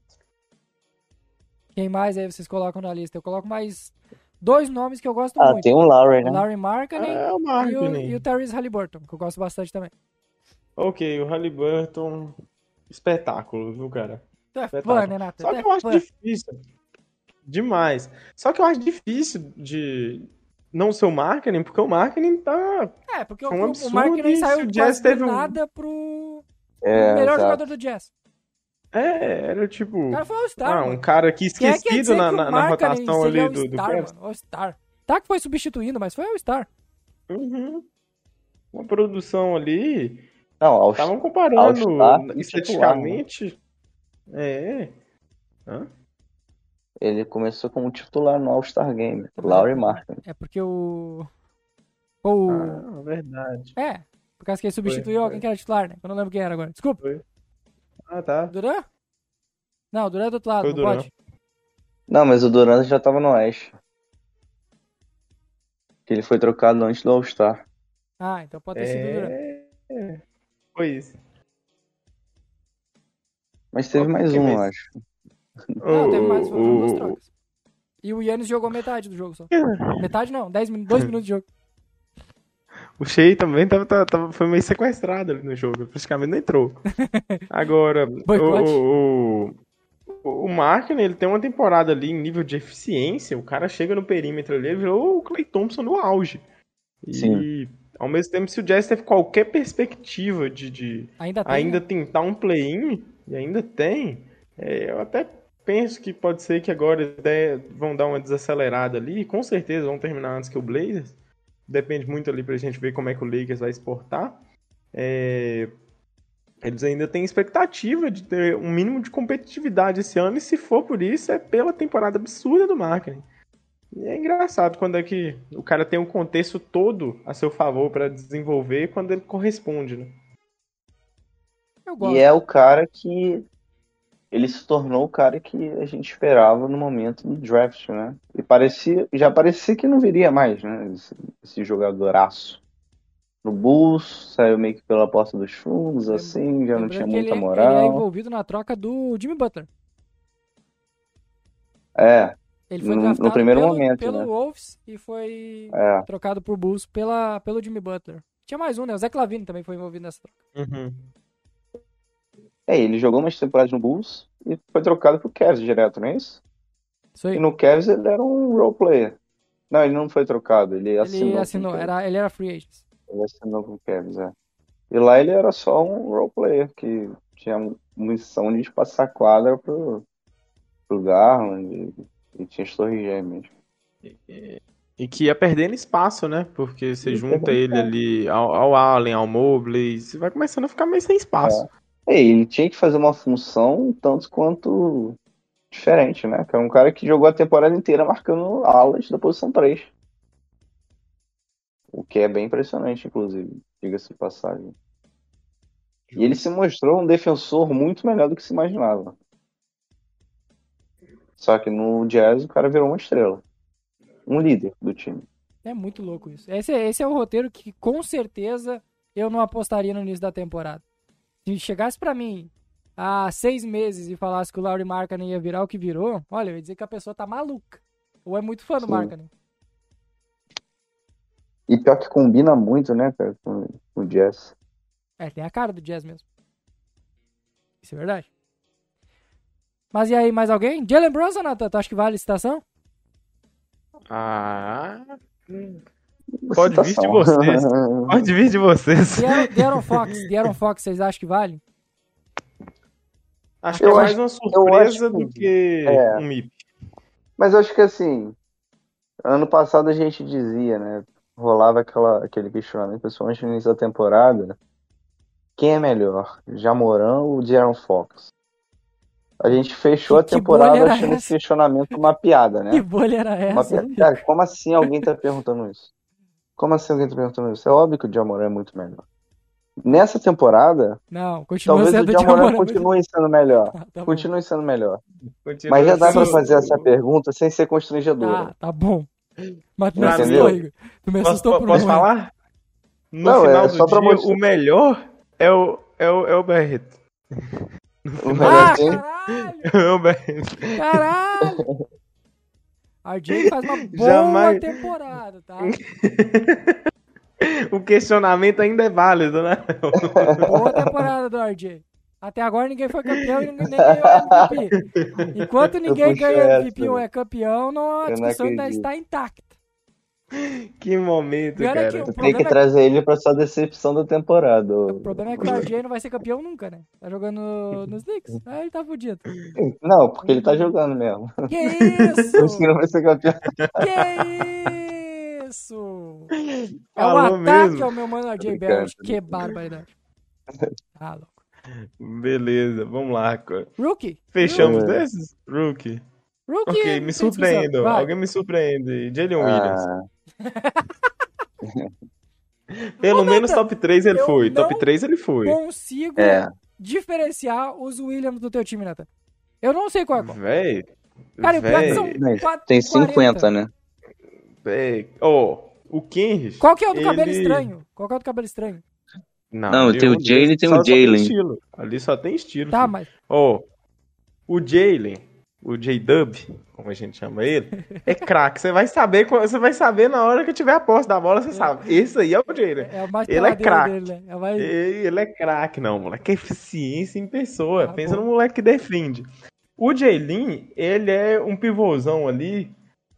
[SPEAKER 1] Quem mais aí vocês colocam na lista? Eu coloco mais dois nomes que eu gosto
[SPEAKER 3] Ah,
[SPEAKER 1] muito.
[SPEAKER 3] tem o Lowry, né?
[SPEAKER 1] O Larry Markkinen
[SPEAKER 2] É o
[SPEAKER 1] e, o, e o Therese Halliburton, que eu gosto bastante também.
[SPEAKER 2] Ok, o Halliburton. Espetáculo, viu, cara?
[SPEAKER 1] Tu é
[SPEAKER 2] Espetáculo.
[SPEAKER 1] fã, né, Nathan?
[SPEAKER 2] Só
[SPEAKER 1] Tu
[SPEAKER 2] que
[SPEAKER 1] é
[SPEAKER 2] eu acho
[SPEAKER 1] fã.
[SPEAKER 2] difícil. Demais. Só que eu acho difícil de não ser o marketing, porque o marketing tá.
[SPEAKER 1] É, porque
[SPEAKER 2] Foi um
[SPEAKER 1] o, o
[SPEAKER 2] absurdo
[SPEAKER 1] Markkinen
[SPEAKER 2] e se
[SPEAKER 1] saiu
[SPEAKER 2] o Jazz
[SPEAKER 1] quase
[SPEAKER 2] teve um-
[SPEAKER 1] nada pro
[SPEAKER 3] É,
[SPEAKER 1] melhor
[SPEAKER 3] exato.
[SPEAKER 1] jogador do Jazz.
[SPEAKER 2] É, era tipo.
[SPEAKER 1] O cara foi All-Star,
[SPEAKER 2] Ah,
[SPEAKER 1] mano.
[SPEAKER 2] um cara
[SPEAKER 1] é que quer
[SPEAKER 2] esquecido na, na, na rotação ali do, do
[SPEAKER 1] All-Star,
[SPEAKER 2] Cavs.
[SPEAKER 1] mano? All-Star. Tá que foi substituindo, mas foi All-Star.
[SPEAKER 2] Uhum. Uma produção ali.
[SPEAKER 3] Não, ao
[SPEAKER 2] Estavam comparando
[SPEAKER 3] All-Star e
[SPEAKER 2] estatisticamente. É. Hã?
[SPEAKER 3] ele começou como titular no All-Star Game. Lowry Markkinen.
[SPEAKER 1] É porque o. O.
[SPEAKER 2] Ah, verdade.
[SPEAKER 1] É, por causa que ele substituiu
[SPEAKER 2] foi.
[SPEAKER 1] alguém que era titular, né? Eu não lembro quem era agora. Desculpa.
[SPEAKER 2] Ah, tá.
[SPEAKER 1] Duran? Não, o Duran é do outro lado,
[SPEAKER 2] Foi
[SPEAKER 1] não
[SPEAKER 2] Duran.
[SPEAKER 1] pode?
[SPEAKER 3] Não, mas o Durant já tava no Oeste. Que ele foi trocado antes do All-Star.
[SPEAKER 1] Ah, então pode ter sido o Duran.
[SPEAKER 2] É. Foi isso.
[SPEAKER 3] Mas teve
[SPEAKER 2] Ok,
[SPEAKER 3] mais um, eu acho.
[SPEAKER 1] Não, teve mais, foram duas
[SPEAKER 2] o,
[SPEAKER 1] trocas. E o Yannis jogou metade do jogo só. Metade não, 10 minutos, 2 minutos de jogo.
[SPEAKER 2] O Shea também tava, tava, tava- foi meio sequestrado ali no jogo. Praticamente não entrou. Agora, o, o, o ele tem uma temporada ali em nível de eficiência. O cara chega no perímetro ali, ele virou o Clay Thompson no auge. E,
[SPEAKER 3] Sim.
[SPEAKER 2] ao mesmo tempo, se o Jazz teve qualquer perspectiva de, de
[SPEAKER 1] Ainda tem.
[SPEAKER 2] ainda
[SPEAKER 1] né?
[SPEAKER 2] tentar um play-in, e ainda tem, é, eu até penso que pode ser que agora vão dar uma desacelerada ali, e com certeza vão terminar antes que o Blazers. Depende muito ali pra gente ver como é que o Lakers vai exportar. É, eles ainda têm expectativa de ter um mínimo de competitividade esse ano, e se for por isso, é pela temporada absurda do marketing. E é engraçado quando é que o cara tem um contexto todo a seu favor pra desenvolver quando ele corresponde, né?
[SPEAKER 1] Eu gosto.
[SPEAKER 3] E é o cara que. Ele se tornou o cara que a gente esperava no momento do draft, né? E parecia, já parecia que não viria mais, né? Esse, esse jogadoraço. No Bulls, saiu meio que pela porta dos fundos, assim, já não tinha muita
[SPEAKER 1] ele,
[SPEAKER 3] moral.
[SPEAKER 1] Ele é envolvido na troca do Jimmy Butler.
[SPEAKER 3] É,
[SPEAKER 1] Ele foi
[SPEAKER 3] No- no primeiro
[SPEAKER 1] pelo,
[SPEAKER 3] momento,
[SPEAKER 1] pelo
[SPEAKER 3] né?
[SPEAKER 1] Wolves e foi
[SPEAKER 3] é.
[SPEAKER 1] trocado por Bulls pela, pelo Jimmy Butler. Tinha mais um, né? O Zé Clavini também foi envolvido nessa troca.
[SPEAKER 2] Uhum.
[SPEAKER 3] É, ele jogou umas temporadas no Bulls e foi trocado pro Cavs direto, não é isso?
[SPEAKER 1] Isso aí.
[SPEAKER 3] E no Cavs ele era um role player. Não, ele não foi trocado, ele assinou.
[SPEAKER 1] Ele assinou, era, ele era free agent.
[SPEAKER 3] Ele assinou com o Cavs, é. E lá ele era só um role player, que tinha missão de passar quadra pro, pro Garland e, e tinha as torres gêmeas.
[SPEAKER 2] E que ia perdendo espaço, né? Porque você
[SPEAKER 3] Ia
[SPEAKER 2] junta ele ali ao, ao Allen, ao Mobley, você vai começando a ficar meio sem espaço.
[SPEAKER 3] É, ele tinha que fazer uma função tanto quanto diferente, né? Que é um cara que jogou a temporada inteira marcando alas da posição 3. O que é bem impressionante, inclusive, diga-se de passagem. E ele se mostrou um defensor muito melhor do que se imaginava. Só que no Jazz o cara virou uma estrela. Um líder do time.
[SPEAKER 1] É muito louco isso. Esse, é- esse é o roteiro que com certeza eu não apostaria no início da temporada. Se chegasse pra mim há seis meses e falasse que o Laurie Markkanen ia virar o que virou, olha, eu ia dizer que a pessoa tá maluca. Ou é muito fã do
[SPEAKER 3] Sim.
[SPEAKER 1] Markkanen.
[SPEAKER 3] E pior que combina muito, né, cara, com, com o Jazz.
[SPEAKER 1] É, tem a cara do Jazz mesmo. Isso é verdade. Mas e aí, mais alguém? Jalen Brunson, Nathan, tu acha que vale a licitação?
[SPEAKER 2] Ah. Pode vir de vocês. Pode vir de vocês.
[SPEAKER 1] De'Aaron Fox, De'Aaron Fox, vocês acham que vale?
[SPEAKER 2] Acho que é
[SPEAKER 3] Eu
[SPEAKER 2] mais
[SPEAKER 3] acho-
[SPEAKER 2] uma surpresa
[SPEAKER 3] que-
[SPEAKER 2] do que
[SPEAKER 3] é.
[SPEAKER 2] um MIP.
[SPEAKER 3] Mas eu acho que assim, ano passado a gente dizia, né? Rolava aquela, aquele questionamento, principalmente no início da temporada. Quem é melhor, Jamoran ou De'Aaron Fox? A gente fechou a
[SPEAKER 1] Que- bolha
[SPEAKER 3] temporada achando esse questionamento uma piada, né?
[SPEAKER 1] Que bolha era
[SPEAKER 3] Uma
[SPEAKER 1] essa?
[SPEAKER 3] piada. Cara, como assim alguém tá perguntando isso? Como assim alguém tá perguntando isso? É óbvio que o Jamoran é muito melhor. Nessa temporada,
[SPEAKER 1] Não, continua
[SPEAKER 3] talvez
[SPEAKER 1] sendo
[SPEAKER 3] o Jamoran
[SPEAKER 1] Jamoran.
[SPEAKER 3] continue sendo melhor.
[SPEAKER 1] Tá, tá.
[SPEAKER 3] Continue sendo melhor.
[SPEAKER 2] Continua
[SPEAKER 3] Mas já dá pra fazer essa pergunta sem ser constrangedora.
[SPEAKER 1] Tá, tá bom. Mas tu me
[SPEAKER 2] Entendeu?
[SPEAKER 1] assustou, Igor. Tu me
[SPEAKER 2] Posso,
[SPEAKER 1] assustou por um
[SPEAKER 2] posso falar? No
[SPEAKER 3] Não,
[SPEAKER 2] final
[SPEAKER 3] é
[SPEAKER 2] do
[SPEAKER 3] só pra
[SPEAKER 2] dia,
[SPEAKER 3] mostrar.
[SPEAKER 2] o melhor é o, é o, é o Barreto.
[SPEAKER 3] O melhor
[SPEAKER 1] Ah, caralho!
[SPEAKER 2] É o Barreto.
[SPEAKER 1] Caralho! RJ faz uma boa
[SPEAKER 2] Jamais-
[SPEAKER 1] temporada, tá?
[SPEAKER 2] O questionamento ainda é válido, né?
[SPEAKER 1] Boa temporada do RJ. Até agora ninguém foi campeão e ninguém ganhou MVP. Enquanto ninguém ganha MVP ou é campeão, não, a discussão ainda está intacta.
[SPEAKER 2] que momento,
[SPEAKER 1] é que
[SPEAKER 2] cara.
[SPEAKER 3] Tu tem que
[SPEAKER 1] é-
[SPEAKER 3] trazer ele pra sua decepção da temporada.
[SPEAKER 1] O problema é que o RJ não vai ser campeão nunca, né? Tá jogando no- nos Knicks. Aí ele tá fudido.
[SPEAKER 3] Não, porque ele tá jogando mesmo.
[SPEAKER 1] Que
[SPEAKER 3] isso que
[SPEAKER 1] isso?
[SPEAKER 3] não vai ser campeão.
[SPEAKER 1] Que isso? É um
[SPEAKER 2] Falou
[SPEAKER 1] ataque
[SPEAKER 2] mesmo.
[SPEAKER 1] ao meu mano RJ Barrett. Que barbaridade. Ah, louco.
[SPEAKER 2] Beleza, vamos lá. cara.
[SPEAKER 1] Rookie.
[SPEAKER 2] Fechamos
[SPEAKER 3] É.
[SPEAKER 2] desses? Rookie.
[SPEAKER 1] Rookie.
[SPEAKER 2] Ok, me.
[SPEAKER 1] Vai.
[SPEAKER 2] Alguém me surpreende. Jalen Williams. Pelo menos top 3 ele
[SPEAKER 1] eu
[SPEAKER 2] foi.
[SPEAKER 1] não
[SPEAKER 2] Top 3 ele foi.
[SPEAKER 1] Consigo
[SPEAKER 3] É.
[SPEAKER 1] diferenciar os Williams do teu time, Nathan. Eu não sei qual é qual.
[SPEAKER 2] Véi.
[SPEAKER 1] Cara, são
[SPEAKER 2] Véi.
[SPEAKER 1] Quatro-
[SPEAKER 3] tem
[SPEAKER 1] 40.
[SPEAKER 3] 50, né?
[SPEAKER 2] Véi. Ó, o Kenrich.
[SPEAKER 1] Qual que é o do cabelo
[SPEAKER 2] ele-
[SPEAKER 1] estranho? Qual que é o do cabelo estranho?
[SPEAKER 3] Não,
[SPEAKER 2] ali
[SPEAKER 3] tem o Jalen e tem o Jalen.
[SPEAKER 2] Ali só tem estilo.
[SPEAKER 1] Tá,
[SPEAKER 2] filho.
[SPEAKER 1] mas
[SPEAKER 2] Ó, o Jalen, o J-Dub, como a gente chama ele, é craque. Você vai saber, você vai saber na hora que tiver a posse da bola, você sabe. Esse aí é o Jalen.
[SPEAKER 1] é o mais
[SPEAKER 2] Ele é craque.
[SPEAKER 1] dele, né? É mais...
[SPEAKER 2] Ele é craque, não, moleque. É eficiência em pessoa.
[SPEAKER 1] Tá
[SPEAKER 2] Pensa
[SPEAKER 1] bom.
[SPEAKER 2] no moleque que defende. O Jalen, ele é um pivôzão ali.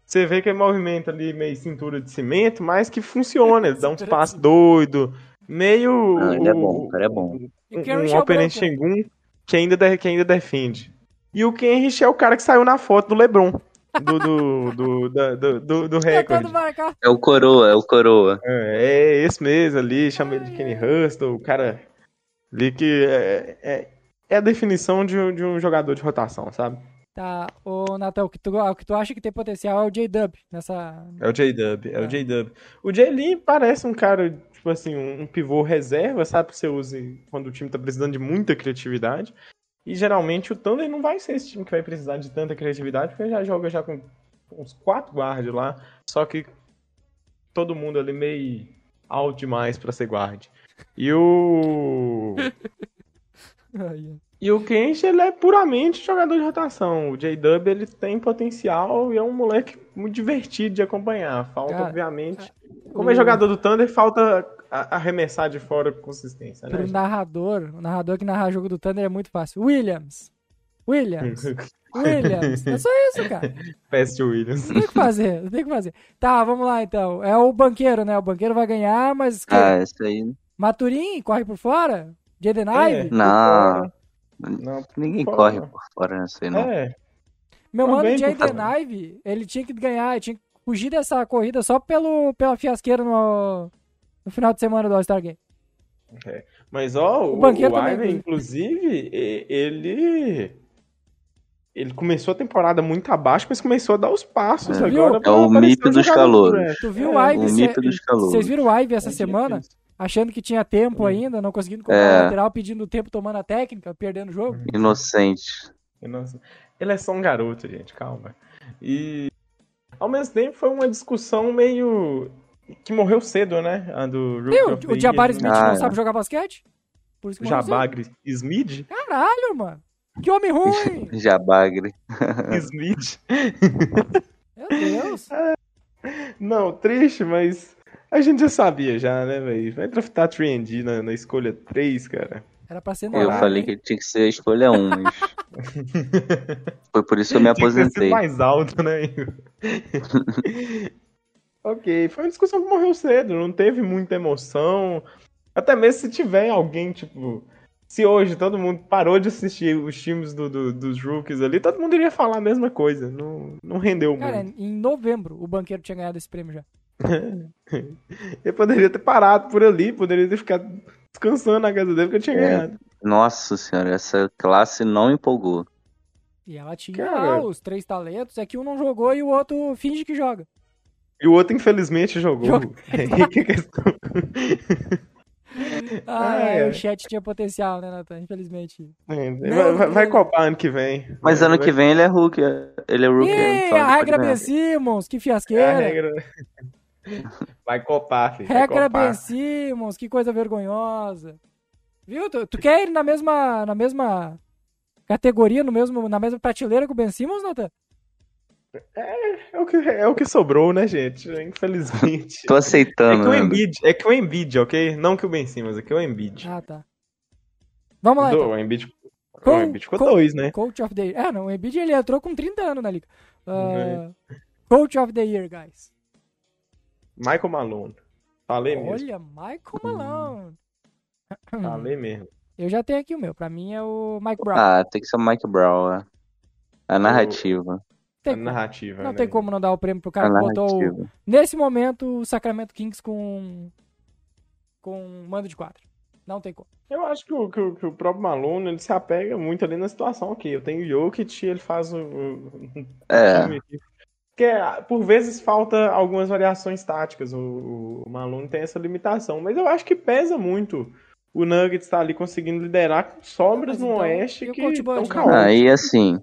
[SPEAKER 2] Você vê que ele movimenta ali meio cintura de cimento, mas que funciona. Ele dá uns passos doidos. Meio.
[SPEAKER 3] Não, ele é bom,
[SPEAKER 2] o-
[SPEAKER 3] cara é bom.
[SPEAKER 2] Um, um
[SPEAKER 1] é o
[SPEAKER 2] oponente
[SPEAKER 1] branco, né?
[SPEAKER 2] Shengun que ainda, de- que ainda defende. E o Kenrich é o cara que saiu na foto do LeBron. Do, do, do, do, do, do recorde.
[SPEAKER 1] Tentando marcar.
[SPEAKER 3] É o Coroa, é o Coroa.
[SPEAKER 2] É, é esse mesmo ali, chama ele de Kenny Hustle, o cara ali que é, é, é a definição de, um- de um jogador de rotação, sabe?
[SPEAKER 1] Tá, ô Nathan, o que, tu, o que tu acha que tem potencial é o J-Dub nessa...
[SPEAKER 2] É o J-Dub, é
[SPEAKER 1] É.
[SPEAKER 2] o J-Dub. O J-Lee parece um cara, tipo assim, um, um pivô reserva, sabe? Que você use quando o time tá precisando de muita criatividade. E geralmente o Thunder não vai ser esse time que vai precisar de tanta criatividade, porque já joga já com uns quatro guardas lá, só que todo mundo ali meio alto demais pra ser guarde. E o. E o Kench, ele é puramente jogador de rotação. O J-Dub, ele tem potencial e é um moleque muito divertido de acompanhar. Falta,
[SPEAKER 1] Cara,
[SPEAKER 2] obviamente. Como
[SPEAKER 1] o-
[SPEAKER 2] é jogador do Thunder, falta a- arremessar de fora com consistência, né?
[SPEAKER 1] Pro narrador, o narrador que narra jogo do Thunder é muito fácil. Williams. Williams. Williams. É só isso, cara.
[SPEAKER 2] Peste Williams.
[SPEAKER 1] Não tem o que fazer, não tem o que fazer. Tá, vamos lá então. É o banqueiro, né? O banqueiro vai ganhar, mas.
[SPEAKER 3] Ah, esse aí.
[SPEAKER 1] Maturin corre por fora? Jaden
[SPEAKER 2] É.
[SPEAKER 1] Ive?
[SPEAKER 3] Não,
[SPEAKER 2] Não,
[SPEAKER 3] ninguém corre por fora nisso aí, não.
[SPEAKER 2] é.
[SPEAKER 1] Meu mano
[SPEAKER 2] Também, por
[SPEAKER 1] Jaden. Ive, ele tinha que ganhar, tinha que fugir dessa corrida só pelo, pela fiasqueira no, no final de semana do All-Star Game.
[SPEAKER 2] Mas, ó,
[SPEAKER 1] O
[SPEAKER 2] o,
[SPEAKER 1] banqueiro
[SPEAKER 2] o
[SPEAKER 1] também,
[SPEAKER 2] Ivan, inclusive, ele. Ele começou a temporada muito abaixo, mas começou a dar os passos
[SPEAKER 3] É.
[SPEAKER 2] agora.
[SPEAKER 3] É o
[SPEAKER 2] um
[SPEAKER 3] dos calouros.
[SPEAKER 2] draft.
[SPEAKER 1] Tu viu
[SPEAKER 2] É,
[SPEAKER 1] o Ive?
[SPEAKER 3] Calouros.
[SPEAKER 1] Vocês viram o Ive essa
[SPEAKER 2] tinha
[SPEAKER 1] semana? Achando que tinha tempo ainda, não conseguindo comprar
[SPEAKER 3] É.
[SPEAKER 1] o lateral, pedindo tempo, tomando a técnica, perdendo o jogo.
[SPEAKER 3] Inocente.
[SPEAKER 2] Nossa, ele é só um garoto, gente, calma. E ao mesmo tempo foi uma discussão meio que morreu cedo, né? A do Rookie
[SPEAKER 1] Viu?
[SPEAKER 2] of the
[SPEAKER 1] O Jabari
[SPEAKER 2] Year,
[SPEAKER 1] Smith
[SPEAKER 3] Ah,
[SPEAKER 1] não
[SPEAKER 3] é.
[SPEAKER 1] sabe jogar basquete? Por isso que.
[SPEAKER 2] Jabagre Smith?
[SPEAKER 1] Caralho, mano. Que homem ruim.
[SPEAKER 3] Jabagre.
[SPEAKER 2] Smith.
[SPEAKER 1] Meu Deus.
[SPEAKER 2] Não, triste, mas a gente já sabia já, né, velho? Vai draftar 3D na, na escolha 3, cara.
[SPEAKER 1] Era pra ser
[SPEAKER 3] Eu
[SPEAKER 1] normal.
[SPEAKER 3] falei que tinha que ser a escolha 1, mas. Foi por isso que eu me
[SPEAKER 2] Tinha que
[SPEAKER 3] aposentei.
[SPEAKER 2] mais alto, né? Ok, foi uma discussão que morreu cedo, não teve muita emoção. Até mesmo se tiver alguém, tipo. Se hoje todo mundo parou de assistir os times do, do- dos rookies ali, todo mundo iria falar a mesma coisa. Não, não rendeu
[SPEAKER 1] Cara,
[SPEAKER 2] muito.
[SPEAKER 1] em novembro o banqueiro tinha ganhado esse prêmio já.
[SPEAKER 2] Ele poderia ter parado por ali, poderia ter ficado descansando na casa dele que eu tinha
[SPEAKER 3] É.
[SPEAKER 2] ganhado.
[SPEAKER 3] Nossa senhora, essa classe não empolgou.
[SPEAKER 1] E ela tinha
[SPEAKER 2] Cara.
[SPEAKER 1] lá os três talentos, é que um não jogou e o outro finge que joga.
[SPEAKER 2] E o outro, infelizmente, jogou.
[SPEAKER 1] Jogou.
[SPEAKER 2] Aí que é a questão.
[SPEAKER 1] Ah,
[SPEAKER 2] Ah,
[SPEAKER 1] é,
[SPEAKER 2] é.
[SPEAKER 1] o chat tinha potencial, né, Nathan? Infelizmente.
[SPEAKER 2] Vai, vai- vai copar ano que vem.
[SPEAKER 3] Mas
[SPEAKER 2] Vai-
[SPEAKER 3] ano
[SPEAKER 2] vai-
[SPEAKER 3] que vem ele é rookie. Ele é rookie.
[SPEAKER 1] Ih,
[SPEAKER 3] então
[SPEAKER 1] a regra
[SPEAKER 3] ganhar.
[SPEAKER 1] Simmons, que
[SPEAKER 2] É a
[SPEAKER 1] fiasqueira.
[SPEAKER 2] regra. Vai copar, filho.
[SPEAKER 1] Regra
[SPEAKER 2] copar.
[SPEAKER 1] Ben Simmons, que coisa vergonhosa. Viu? Tu, tu quer ir na mesma, na mesma categoria, no mesmo, na mesma prateleira que o Ben Simmons, Nathan?
[SPEAKER 2] É o, que, é o que sobrou, né, gente? Infelizmente.
[SPEAKER 3] Tô
[SPEAKER 2] É
[SPEAKER 3] aceitando.
[SPEAKER 2] que o
[SPEAKER 3] né?
[SPEAKER 2] Embiid, é que o Embiid, ok? Não que o Ben Simmons, é que o Embiid.
[SPEAKER 1] Ah, tá. Vamos lá,
[SPEAKER 2] Do-
[SPEAKER 1] então.
[SPEAKER 2] O Embiid, o Embiid ficou
[SPEAKER 1] com-
[SPEAKER 2] dois, né?
[SPEAKER 1] Coach of the Year. É, não, o Embiid ele entrou com 30 anos na liga. Ah,
[SPEAKER 2] É.
[SPEAKER 1] Coach of the Year, guys.
[SPEAKER 2] Michael Malone. Falei mesmo.
[SPEAKER 1] Olha, Michael Malone.
[SPEAKER 2] Falei mesmo.
[SPEAKER 1] Eu já tenho aqui o meu. Pra mim é o Mike Brown.
[SPEAKER 3] Ah, tem que ser o Mike Brown. é. A narrativa.
[SPEAKER 1] Tem
[SPEAKER 2] a narrativa.
[SPEAKER 1] Não
[SPEAKER 2] né?
[SPEAKER 1] tem como não dar o prêmio pro
[SPEAKER 3] A
[SPEAKER 1] cara que botou, o- nesse momento, o Sacramento Kings com com um mando de quadro. Não tem como.
[SPEAKER 2] Eu acho que o, que, o, que o próprio Malone ele se apega muito ali na situação aqui. Eu tenho o Jokic e ele faz o. o- o
[SPEAKER 3] É.
[SPEAKER 2] ah, por vezes falta algumas variações táticas. O, o Malone tem essa limitação. Mas eu acho que pesa muito o Nuggets estar ali conseguindo liderar com sobras
[SPEAKER 1] Mas
[SPEAKER 2] no
[SPEAKER 1] então,
[SPEAKER 2] Oeste
[SPEAKER 1] e
[SPEAKER 2] que estão
[SPEAKER 1] Bud,
[SPEAKER 2] caóticos.
[SPEAKER 3] Ah, e assim,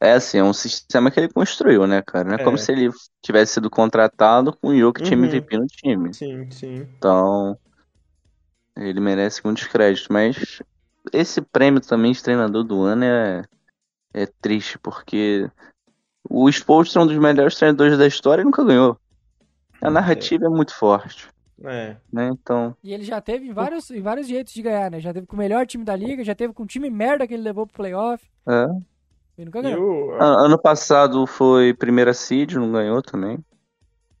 [SPEAKER 3] é assim, é um sistema que ele construiu, né, cara? Não é,
[SPEAKER 2] É.
[SPEAKER 3] como se ele tivesse sido contratado com o Jokic
[SPEAKER 2] Uhum.
[SPEAKER 3] MVP no time.
[SPEAKER 2] Sim, sim.
[SPEAKER 3] Então, ele merece muitos créditos, mas esse prêmio também de treinador do ano é, é triste, porque o Spolstra é um dos melhores treinadores da história e nunca ganhou. A narrativa é, muito forte,
[SPEAKER 2] É.
[SPEAKER 3] né? Então,
[SPEAKER 1] E ele já teve em vários, vários jeitos de ganhar, né? Já teve com o melhor time da liga, já teve com o time merda que ele levou pro playoff.
[SPEAKER 3] é.
[SPEAKER 1] E nunca
[SPEAKER 2] E
[SPEAKER 1] ganhou.
[SPEAKER 2] o,
[SPEAKER 3] Ano passado foi primeira seed, não ganhou também.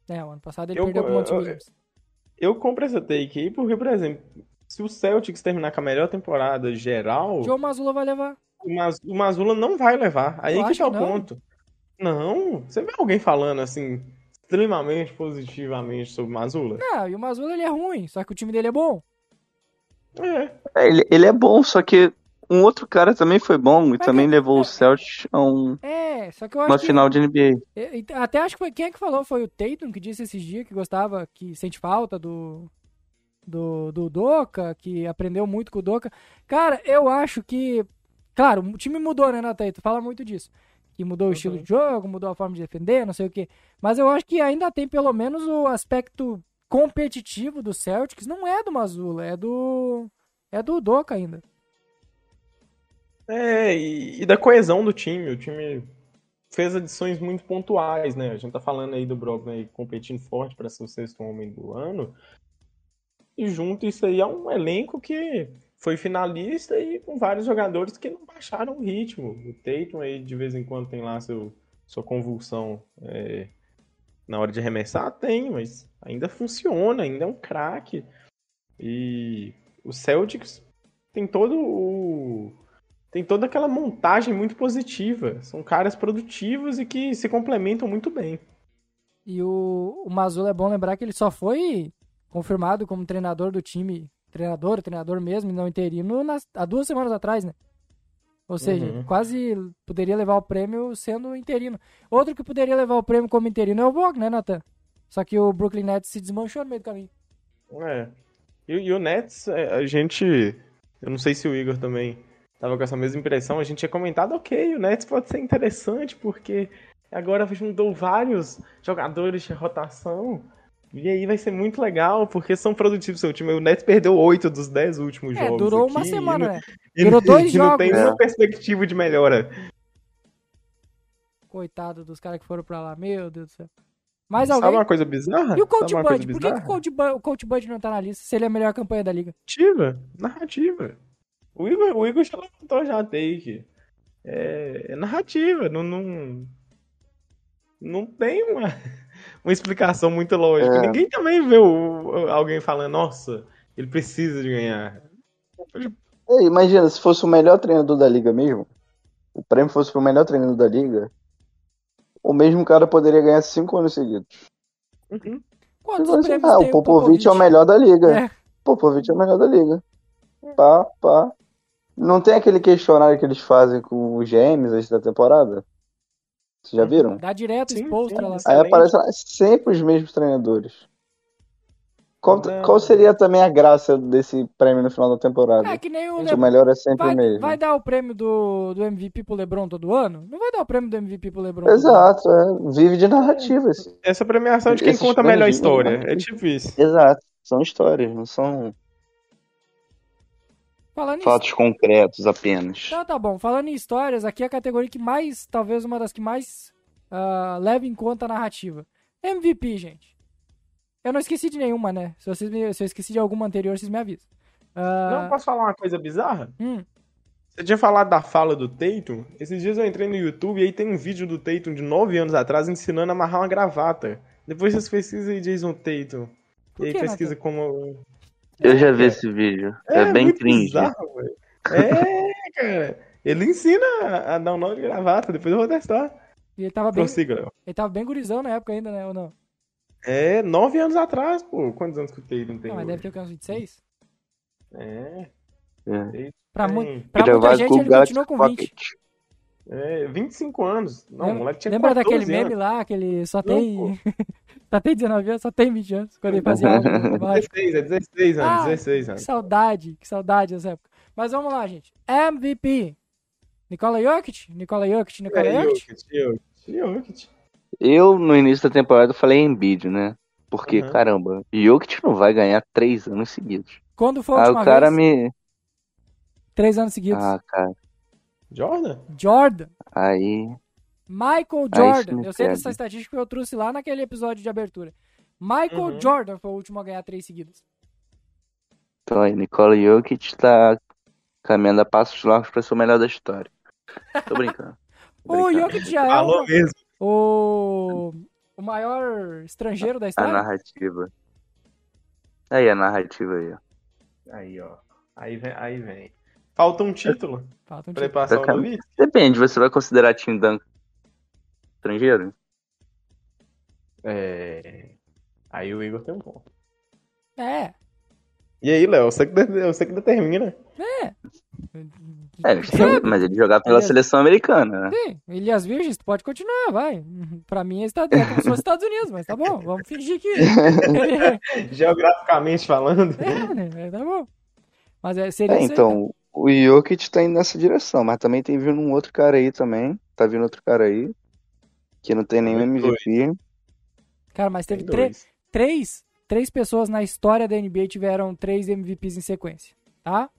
[SPEAKER 1] É, o ano passado ele
[SPEAKER 2] Eu-
[SPEAKER 1] perdeu pro Monte
[SPEAKER 2] eu- compro essa take aí porque, por exemplo, se o Celtics terminar com a melhor temporada geral,
[SPEAKER 1] Joe Mazzulla vai levar.
[SPEAKER 2] o, Maz, o Mazula não vai levar. Aí
[SPEAKER 1] Eu
[SPEAKER 2] que tá o ponto. Não, você vê alguém falando assim, extremamente positivamente sobre o Mazula?
[SPEAKER 1] Não, e o Mazzulla ele é ruim, só que o time dele é bom.
[SPEAKER 2] É,
[SPEAKER 3] É, Ele, ele é bom, só que um outro cara também foi bom e
[SPEAKER 1] Mas
[SPEAKER 3] também
[SPEAKER 1] que-
[SPEAKER 3] levou o Celtics a um-
[SPEAKER 1] É, só que eu acho
[SPEAKER 3] uma
[SPEAKER 1] que...
[SPEAKER 3] final de NBA.
[SPEAKER 1] É, e- Até acho que foi quem é que falou, foi o Tatum que disse esses dias que gostava, que sente falta do do, do Doca, que aprendeu muito com o Doca. Cara, eu acho que, claro, o time mudou, né, Natan? Tu fala muito disso. Que mudou o estilo de jogo, mudou a forma de defender, não sei o quê. Mas eu acho que ainda tem pelo menos o aspecto competitivo do Celtics, não é do Mazula, é do é do Doca ainda.
[SPEAKER 2] é e, e da coesão do time. O time fez adições muito pontuais, né? A gente tá falando aí do Brogdon competindo forte para ser o sexto homem do ano. E junto isso aí é um elenco que foi finalista e com vários jogadores que não baixaram o ritmo. O Tatum aí de vez em quando tem lá seu, sua convulsão é, na hora de arremessar, tem, mas ainda funciona, ainda é um craque. E o Celtics tem todo o tem toda aquela montagem muito positiva. São caras produtivos e que se complementam muito bem.
[SPEAKER 1] E o, o Mazzulla é bom lembrar que ele só foi confirmado como treinador do time, treinador, treinador mesmo, não interino, nas, há duas semanas atrás, né? Ou seja,
[SPEAKER 2] Uhum.
[SPEAKER 1] quase poderia levar o prêmio sendo interino. Outro que poderia levar o prêmio como interino é o Vog, né, Nathan? Só que o Brooklyn Nets se desmanchou no meio do caminho.
[SPEAKER 2] É. E, e o Nets, é, a gente. Eu não sei se o Igor também tava com essa mesma impressão. A gente tinha comentado, ok, o Nets pode ser interessante, porque agora juntou vários jogadores de rotação. E aí vai ser muito legal, porque são produtivos seu time. O Nets perdeu oito dos dez últimos
[SPEAKER 1] É,
[SPEAKER 2] jogos.
[SPEAKER 1] durou
[SPEAKER 2] aqui,
[SPEAKER 1] uma semana,
[SPEAKER 2] não-
[SPEAKER 1] né? Durou dois
[SPEAKER 2] e não
[SPEAKER 1] jogos,
[SPEAKER 2] tem
[SPEAKER 3] né?
[SPEAKER 2] nenhuma perspectiva de melhora.
[SPEAKER 1] Coitado dos caras que foram pra lá, meu Deus do céu. Mas
[SPEAKER 2] Sabe
[SPEAKER 1] alguém...
[SPEAKER 2] uma coisa bizarra?
[SPEAKER 1] E o Coach Bud? Por que, que o? Coach Bud, o Coach Bud não tá na lista se ele é a melhor campanha da liga?
[SPEAKER 2] Narrativa, narrativa. O Igor, o Igor já levantou já a take. É, é narrativa, não, não, não tem uma... uma explicação muito lógica.
[SPEAKER 3] É.
[SPEAKER 2] Ninguém também vê o- alguém falando, nossa, ele precisa de ganhar.
[SPEAKER 3] Ei, imagina, se fosse o melhor treinador da liga mesmo, o prêmio fosse pro melhor treinador da liga, o mesmo cara poderia ganhar cinco anos seguidos.
[SPEAKER 2] Uhum.
[SPEAKER 1] Quantos
[SPEAKER 3] vai dizer,
[SPEAKER 1] prêmios
[SPEAKER 3] ah,
[SPEAKER 1] tem
[SPEAKER 3] o Popovich é o melhor da liga.
[SPEAKER 1] É.
[SPEAKER 3] Popovich é o melhor da liga. Pá, pá. Não tem aquele questionário que eles fazem com os GMs antes da temporada? Vocês já viram?
[SPEAKER 1] Dá direto
[SPEAKER 2] Sim,
[SPEAKER 1] exposto
[SPEAKER 2] sim,
[SPEAKER 1] lá.
[SPEAKER 3] Aí aparece lá sempre os mesmos treinadores. Qual, qual seria também a graça desse prêmio no final da temporada?
[SPEAKER 1] É que nem o
[SPEAKER 3] o melhor é sempre
[SPEAKER 1] vai,
[SPEAKER 3] o mesmo.
[SPEAKER 1] vai dar o prêmio do, do MVP pro LeBron todo ano? Não vai dar o prêmio do MVP pro LeBron. todo ano.
[SPEAKER 3] Exato, é. vive de narrativas.
[SPEAKER 2] Essa premiação é de quem
[SPEAKER 3] Esses
[SPEAKER 2] conta a melhor história. É tipo isso.
[SPEAKER 3] Exato. São histórias, não são
[SPEAKER 1] Falando em
[SPEAKER 3] fatos concretos apenas.
[SPEAKER 1] Então tá bom, falando em histórias, aqui é a categoria que mais, talvez uma das que mais ah, leva em conta a narrativa. MVP, gente. Eu não esqueci de nenhuma, né? Se, vocês me- se eu esqueci de alguma anterior, vocês me avisam. Ah,
[SPEAKER 2] Não, posso falar uma coisa bizarra?
[SPEAKER 1] hum,
[SPEAKER 2] Você tinha falado da fala do Tatum? Esses dias eu entrei no YouTube e aí tem um vídeo do Tatum de 9 anos atrás ensinando a amarrar uma gravata. Depois vocês pesquisam aí Jason Tatum. E aí pesquisa
[SPEAKER 1] Nathan?
[SPEAKER 2] como.
[SPEAKER 3] Eu já vi esse vídeo. É, bem
[SPEAKER 2] muito
[SPEAKER 3] cringe.
[SPEAKER 2] bizarro. É, cara. Ele ensina a- dar um nó de gravata, depois eu vou testar.
[SPEAKER 1] E ele tava bem,
[SPEAKER 2] Léo.
[SPEAKER 1] ele tava bem gurizão na época ainda, né? Ou não?
[SPEAKER 2] É, 9 anos atrás, pô. Quantos anos que o Tatum tem?
[SPEAKER 1] Não, mas deve ter o que, uns 26?
[SPEAKER 2] É,
[SPEAKER 3] É.
[SPEAKER 1] Pra, mu pra muita gente ele
[SPEAKER 3] Galaxy
[SPEAKER 1] continua com 20.
[SPEAKER 3] Pocket.
[SPEAKER 2] é, 25 anos. Não, o
[SPEAKER 1] Lembra,
[SPEAKER 2] moleque tinha
[SPEAKER 1] lembra
[SPEAKER 2] 14
[SPEAKER 1] daquele meme lá, que ele só
[SPEAKER 2] Não,
[SPEAKER 1] tem... só tem 19 anos, só tem 20 anos, quando ele fazia algo mágico.
[SPEAKER 2] 16, é 16 anos,
[SPEAKER 1] Ah,
[SPEAKER 2] 16
[SPEAKER 1] Que
[SPEAKER 2] anos.
[SPEAKER 1] saudade, que saudade dessa época. Mas vamos lá, gente. MVP. Nikola Jokic? Nikola Jokic, Nikola
[SPEAKER 2] É,
[SPEAKER 1] Jokic?
[SPEAKER 2] Jokic, Jokic, Jokic.
[SPEAKER 3] Eu, no início da temporada, falei Embiid, né? Porque,
[SPEAKER 2] Uhum.
[SPEAKER 3] caramba, Jokic não vai ganhar três anos seguidos.
[SPEAKER 1] Quando foi a
[SPEAKER 3] Aí
[SPEAKER 1] última
[SPEAKER 3] o cara
[SPEAKER 1] vez?
[SPEAKER 3] me.
[SPEAKER 1] Três anos seguidos.
[SPEAKER 3] Ah, cara.
[SPEAKER 2] Jordan?
[SPEAKER 1] Jordan.
[SPEAKER 3] Aí.
[SPEAKER 1] Michael Jordan. eu sei dessa estatística que eu trouxe lá naquele episódio de abertura. Michael
[SPEAKER 2] Uhum.
[SPEAKER 1] Jordan foi o último a ganhar três seguidos.
[SPEAKER 3] Então aí, Nikola Jokic tá caminhando a passos largos pra ser o melhor da história. Tô brincando. Tô
[SPEAKER 1] O
[SPEAKER 3] brincando.
[SPEAKER 1] Jokic já é
[SPEAKER 2] Falou
[SPEAKER 1] o,
[SPEAKER 2] mesmo.
[SPEAKER 1] o, o maior estrangeiro da
[SPEAKER 3] A
[SPEAKER 1] história.
[SPEAKER 3] narrativa. Aí, a narrativa aí, ó.
[SPEAKER 2] Aí, ó. Aí vem. Aí vem. Falta um título
[SPEAKER 1] Falta um título.
[SPEAKER 2] passar. Nowitzki.
[SPEAKER 3] Depende, você vai considerar Tim Duncan estrangeiro?
[SPEAKER 2] É. Aí o Igor tem um ponto.
[SPEAKER 1] É.
[SPEAKER 2] E aí, Léo, você que, você que determina.
[SPEAKER 1] É.
[SPEAKER 3] É, ele tem- mas ele jogar pela
[SPEAKER 1] Beleza.
[SPEAKER 3] seleção americana, né?
[SPEAKER 1] Sim, Ilhas Virgens, pode continuar, vai. Pra mim é, Estados, é como se fosse Estados Unidos, mas tá bom, vamos fingir que.
[SPEAKER 2] Geograficamente falando.
[SPEAKER 1] é, tá bom. Mas é, seria
[SPEAKER 3] É,
[SPEAKER 1] isso aí,
[SPEAKER 3] então, o Jokic tá indo nessa direção, mas também tem vindo um outro cara aí também. Tá vindo outro cara aí. Que não tem nenhum MVP.
[SPEAKER 1] Cara, mas teve
[SPEAKER 2] dois.
[SPEAKER 1] três, três pessoas na história da NBA tiveram três MVPs em sequência, tá?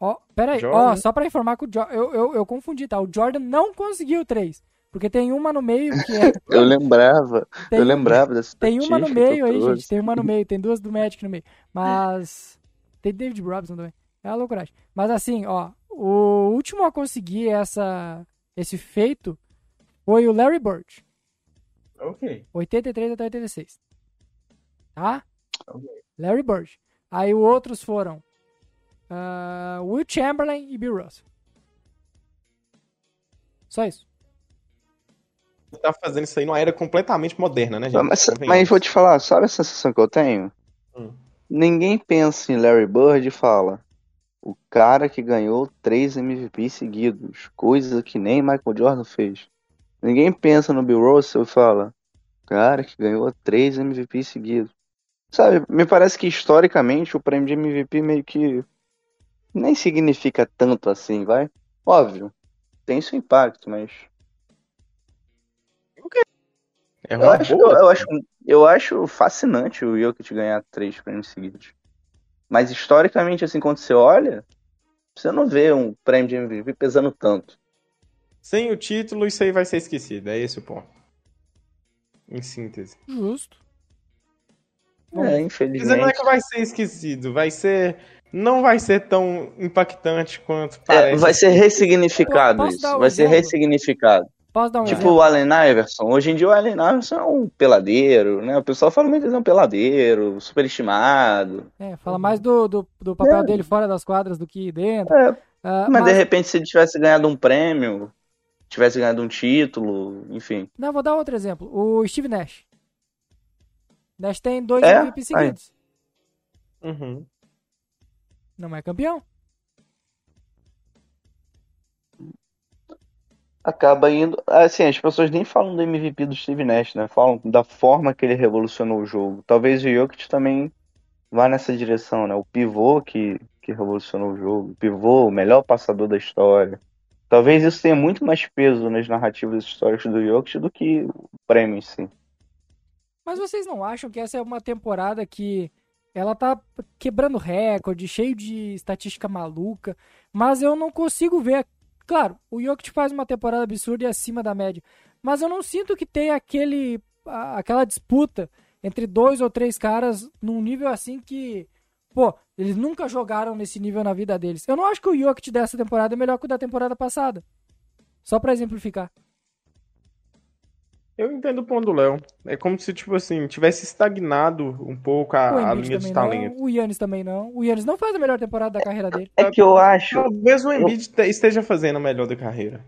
[SPEAKER 1] Ó, pera aí, ó,
[SPEAKER 2] Jordan.
[SPEAKER 1] só pra informar que o Jo- eu, eu, eu confundi, tá? O Jordan não conseguiu três, porque tem uma no meio que é...
[SPEAKER 3] Eu lembrava,
[SPEAKER 1] tem,
[SPEAKER 3] eu lembrava dessa
[SPEAKER 1] Tem uma no meio
[SPEAKER 3] eu
[SPEAKER 1] aí, gente, tem uma no meio, tem duas do Magic no meio, mas... Tem David Robinson também, é uma loucuragem. Mas assim, ó, o último a conseguir essa, esse feito foi o Larry Bird.
[SPEAKER 2] Ok.
[SPEAKER 1] 83 até 86. Tá?
[SPEAKER 2] Ok.
[SPEAKER 1] Larry Bird. Aí os outros foram ah, Will Chamberlain e Bill Russell. Só isso.
[SPEAKER 2] Tá fazendo isso aí numa era completamente moderna, né, gente?
[SPEAKER 3] Mas,
[SPEAKER 2] Convenhamos.
[SPEAKER 3] mas vou te falar, sabe a sensação que eu tenho?
[SPEAKER 2] Hum.
[SPEAKER 3] Ninguém pensa em Larry Bird e fala o cara que ganhou três MVPs seguidos, coisa que nem Michael Jordan fez. Ninguém pensa no Bill Russell e fala cara que ganhou três MVPs seguidos. Sabe, me parece que historicamente o prêmio de MVP meio que nem significa tanto assim, vai? Óbvio, tem seu impacto, mas
[SPEAKER 2] É
[SPEAKER 3] Eu acho, eu, eu acho, eu acho fascinante o Jokic ganhar três prêmios seguidos. Mas historicamente, assim, quando você olha, você não vê um prêmio de MVP pesando tanto.
[SPEAKER 2] Sem o título, isso aí vai ser esquecido. É esse o ponto. Em síntese.
[SPEAKER 1] Justo.
[SPEAKER 3] É,
[SPEAKER 2] Mas não é
[SPEAKER 3] infelizmente.
[SPEAKER 2] que vai ser esquecido, vai ser. Não vai ser tão impactante quanto
[SPEAKER 3] É,
[SPEAKER 2] parece.
[SPEAKER 3] vai ser ressignificado isso.
[SPEAKER 1] um
[SPEAKER 3] Vai ser
[SPEAKER 1] exemplo?
[SPEAKER 3] ressignificado.
[SPEAKER 1] Posso dar um
[SPEAKER 3] Tipo
[SPEAKER 1] exemplo?
[SPEAKER 3] o Allen Iverson. Hoje em dia o Allen Iverson é um peladeiro, né? O pessoal fala muito que ele é um peladeiro, superestimado.
[SPEAKER 1] É, fala mais do, do, do papel
[SPEAKER 3] É.
[SPEAKER 1] dele fora das quadras do que dentro.
[SPEAKER 3] É,
[SPEAKER 1] Ah,
[SPEAKER 3] mas, de
[SPEAKER 1] mas-
[SPEAKER 3] repente se ele tivesse ganhado um prêmio, tivesse ganhado um título, enfim.
[SPEAKER 1] Não, vou dar outro exemplo. O Steve Nash. Nash tem dois
[SPEAKER 3] É?
[SPEAKER 1] MVP seguidos.
[SPEAKER 2] Uhum.
[SPEAKER 1] Não é campeão.
[SPEAKER 3] Acaba indo. Assim, as pessoas nem falam do MVP do Steve Nash, né? Falam da forma que ele revolucionou o jogo. Talvez o Jokic também vá nessa direção, né? O pivô que, que revolucionou o jogo. O pivô, o melhor passador da história. Talvez isso tenha muito mais peso nas narrativas históricas do Jokic do que o prêmio em si.
[SPEAKER 1] Mas vocês não acham que essa é uma temporada que ela tá quebrando recorde, cheio de estatística maluca, mas eu não consigo ver. Claro, o Jokic faz uma temporada absurda e acima da média, mas eu não sinto que tem aquele aquela disputa entre dois ou três caras num nível assim que, pô, eles nunca jogaram nesse nível na vida deles. Eu não acho que o Jokic dessa temporada é melhor que o da temporada passada. Só pra exemplificar.
[SPEAKER 2] Eu entendo o ponto do Léo. É como se, tipo assim, tivesse estagnado um pouco a, a linha dos
[SPEAKER 1] também
[SPEAKER 2] talentos.
[SPEAKER 1] não, o Yannis também não. O Yannis não faz a melhor temporada da carreira dele.
[SPEAKER 3] É que eu acho.
[SPEAKER 2] Talvez o Embiid te- esteja fazendo a melhor da carreira.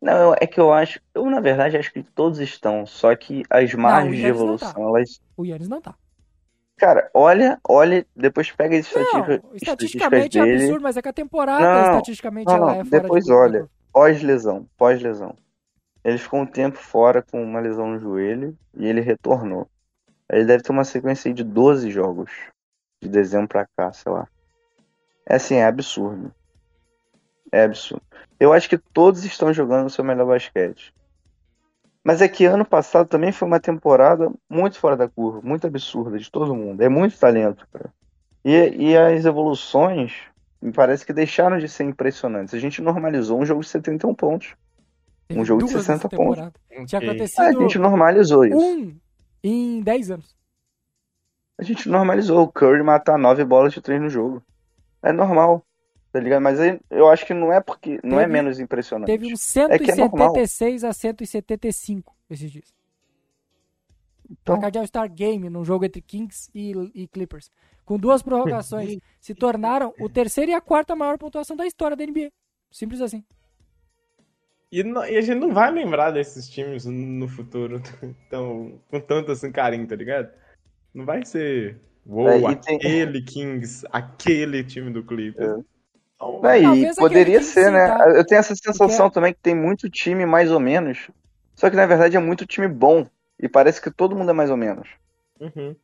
[SPEAKER 3] Não, é que eu acho. Eu, na verdade, acho que todos estão. Só que as margens de
[SPEAKER 1] Yannis não
[SPEAKER 3] evolução,
[SPEAKER 1] tá.
[SPEAKER 3] elas.
[SPEAKER 1] O Yannis não tá.
[SPEAKER 3] Cara, olha, olha, depois pega as
[SPEAKER 1] Não,
[SPEAKER 3] estatísticas,
[SPEAKER 1] estatisticamente é
[SPEAKER 3] dele.
[SPEAKER 1] absurdo, mas é que a temporada,
[SPEAKER 3] Não,
[SPEAKER 1] estatisticamente,
[SPEAKER 3] não,
[SPEAKER 1] ela é fora
[SPEAKER 3] depois
[SPEAKER 1] de
[SPEAKER 3] olha. Pós-lesão, pós-lesão. Ele ficou um tempo fora com uma lesão no joelho e ele retornou. Ele deve ter uma sequência aí de 12 jogos. De dezembro pra cá, sei lá. É assim, é absurdo. É absurdo. Eu acho que todos estão jogando o seu melhor basquete. Mas é que ano passado também foi uma temporada muito fora da curva, muito absurda de todo mundo. É muito talento, cara. E, e as evoluções me parece que deixaram de ser impressionantes. A gente normalizou um jogo de 71 pontos.
[SPEAKER 1] Teve
[SPEAKER 3] um jogo de
[SPEAKER 1] duas
[SPEAKER 3] 60
[SPEAKER 1] essa temporada. Tinha
[SPEAKER 2] Ok.
[SPEAKER 3] A
[SPEAKER 1] acontecido
[SPEAKER 3] gente normalizou isso.
[SPEAKER 1] um em 10 anos.
[SPEAKER 3] A gente normalizou o Curry matar nove bolas de três no jogo. É normal, tá ligado? Mas aí eu acho que não é porque não é
[SPEAKER 1] Teve-
[SPEAKER 3] menos impressionante.
[SPEAKER 1] Teve um
[SPEAKER 3] É que é normal.
[SPEAKER 1] 176 a 175 esses dias.
[SPEAKER 3] Então,
[SPEAKER 1] Placar de All-Star Game num jogo entre Kings e, e Clippers. Com duas prorrogações, se tornaram o terceiro e a quarta maior pontuação da história da NBA. Simples assim.
[SPEAKER 2] E, não- e a gente não vai lembrar desses times no futuro tão, com tanto assim carinho, tá ligado? Não vai ser, uou,
[SPEAKER 3] É, e tem-
[SPEAKER 2] aquele Kings, aquele time do Clippers. Então,
[SPEAKER 3] Aí,
[SPEAKER 1] Talvez
[SPEAKER 3] poderia ser, né?
[SPEAKER 1] tá?
[SPEAKER 3] Eu tenho essa sensação
[SPEAKER 1] Porque-
[SPEAKER 3] também que tem muito time mais ou menos. Só que na verdade é muito time bom. E parece que todo mundo é mais ou menos.
[SPEAKER 2] uhum.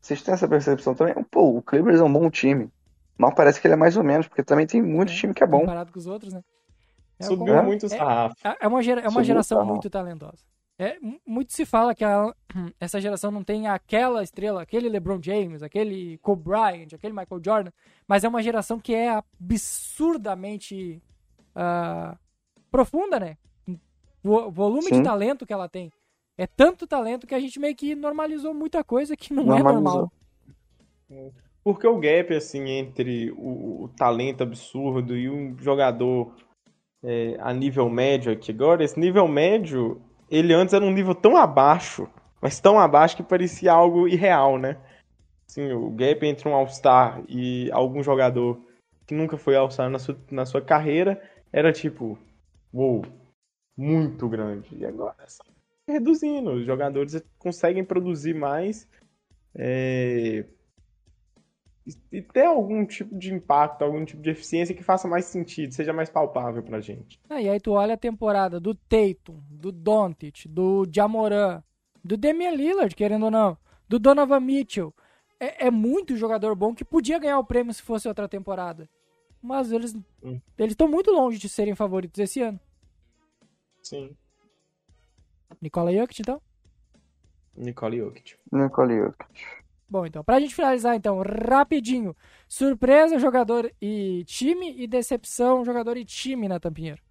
[SPEAKER 3] Vocês têm essa percepção também? Pô, o Clippers é um bom time. Mas parece que ele é mais ou menos, porque também tem muito time que é bom.
[SPEAKER 1] Comparado com os outros, né? É,
[SPEAKER 2] Subiu
[SPEAKER 1] como-
[SPEAKER 2] muito
[SPEAKER 1] é-
[SPEAKER 2] sarrafo.
[SPEAKER 1] É uma, gera- é uma
[SPEAKER 3] Subiu
[SPEAKER 1] geração
[SPEAKER 3] sarrafo.
[SPEAKER 1] muito talentosa. É, mu- muito se fala que a- essa geração não tem aquela estrela, aquele LeBron James, aquele Kobe Bryant, aquele Michael Jordan, mas é uma geração que é absurdamente ah, profunda, né? O volume de
[SPEAKER 3] Sim.
[SPEAKER 1] talento que ela tem. É tanto talento que a gente meio que normalizou muita coisa que não é
[SPEAKER 3] Normalizou.
[SPEAKER 1] normal.
[SPEAKER 2] Porque o gap, assim, entre o, o talento absurdo e um jogador é, a nível médio aqui agora, esse nível médio, ele antes era um nível tão abaixo, mas tão abaixo que parecia algo irreal, né? Assim, o gap entre um All-Star e algum jogador que nunca foi All-Star na sua, na sua carreira era tipo, uou, muito grande. E agora é só reduzindo, os jogadores conseguem produzir mais. É, e- ter algum tipo de impacto, algum tipo de eficiência que faça mais sentido, seja mais palpável pra gente.
[SPEAKER 1] Ah, e aí tu olha a temporada do Tatum, do Doncic, do Jamoran, do Damian Lillard, querendo ou não, do Donovan Mitchell. É, é muito jogador bom que podia ganhar o prêmio se fosse outra temporada. Mas eles
[SPEAKER 2] Hum.
[SPEAKER 1] eles estão muito longe de serem favoritos esse ano.
[SPEAKER 2] Sim.
[SPEAKER 1] Nikola Jokic, então?
[SPEAKER 2] Nicole Jokic.
[SPEAKER 3] Nicole Jokic.
[SPEAKER 1] Bom, então, pra gente finalizar, então, rapidinho. Surpresa, jogador e time, e decepção, jogador e time na Tampinheiro.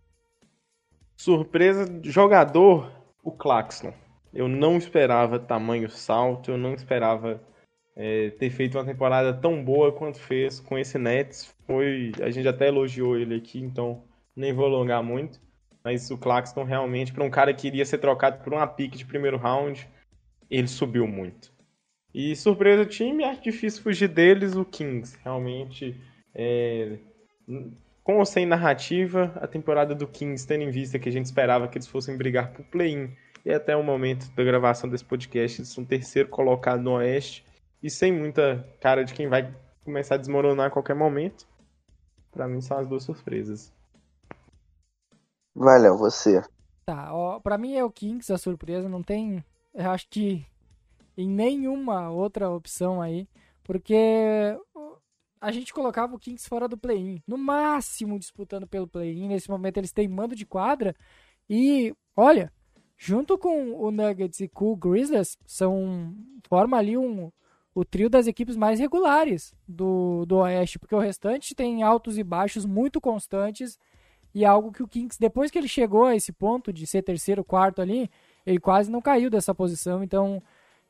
[SPEAKER 2] Surpresa, jogador, o Claxton. Eu não esperava tamanho salto, eu não esperava é, ter feito uma temporada tão boa quanto fez com esse Nets. Foi, a gente até elogiou ele aqui, então nem vou alongar muito. Mas o Claxton realmente, para um cara que iria ser trocado por uma pique de primeiro round, ele subiu muito. E surpresa do time, acho difícil fugir deles, o Kings. Realmente, é... com ou sem narrativa, a temporada do Kings, tendo em vista que a gente esperava que eles fossem brigar por play-in, e até o momento da gravação desse podcast, eles são terceiro colocado no Oeste, e sem muita cara de quem vai começar a desmoronar a qualquer momento. Para mim são as duas surpresas.
[SPEAKER 3] Valeu, você.
[SPEAKER 1] Tá, ó, pra mim é o Kings a surpresa, não tem. Eu acho que em nenhuma outra opção aí, porque a gente colocava o Kings fora do play-in, no máximo disputando pelo play-in. Nesse momento eles têm mando de quadra e, olha, junto com o Nuggets e com o Grizzlies, são forma ali um o trio das equipes mais regulares do, do Oeste, porque o restante tem altos e baixos muito constantes e algo que o Kings, depois que ele chegou a esse ponto de ser terceiro, quarto ali, ele quase não caiu dessa posição, então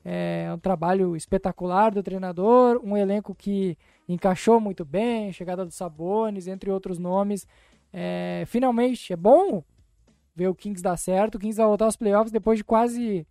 [SPEAKER 1] é um trabalho espetacular do treinador, um elenco que encaixou muito bem, chegada dos Sabones, entre outros nomes. É, finalmente, é bom ver o Kings dar certo. O Kings vai voltar aos playoffs depois de quase,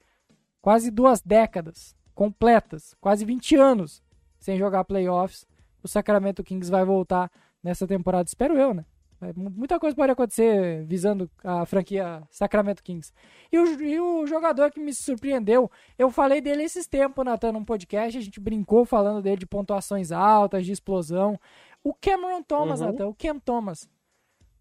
[SPEAKER 1] quase duas décadas completas, quase 20 anos sem jogar playoffs. O Sacramento Kings vai voltar nessa temporada, espero eu, né? É, muita coisa pode acontecer visando a franquia Sacramento Kings. E o, e o jogador que me surpreendeu, eu falei dele esses tempos, Natan, num podcast, a gente brincou falando dele de pontuações altas, de explosão. O Cameron Thomas, uhum. Natan, o Cam Thomas.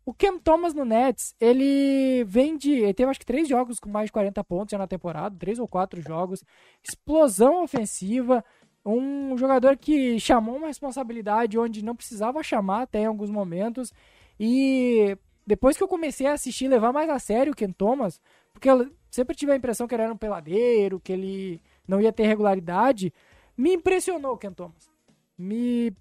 [SPEAKER 1] O Cam Thomas no Nets, ele vem de. Ele teve acho que três jogos com mais de 40 pontos já na temporada, três ou quatro jogos. Explosão ofensiva. Um jogador que chamou uma responsabilidade onde não precisava chamar até em alguns momentos. E depois que eu comecei a assistir, levar mais a sério o Ken Thomas, porque eu sempre tive a impressão que ele era um peladeiro, que ele não ia ter regularidade, me impressionou o Ken Thomas. Me,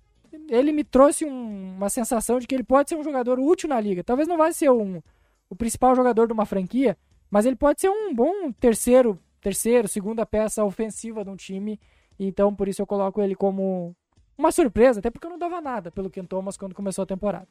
[SPEAKER 1] ele me trouxe um, uma sensação de que ele pode ser um jogador útil na liga. Talvez não vai ser um, o principal jogador de uma franquia, mas ele pode ser um bom terceiro, terceiro, segunda peça ofensiva de um time. Então, por isso eu coloco ele como uma surpresa, até porque eu não dava nada pelo Ken Thomas quando começou a temporada.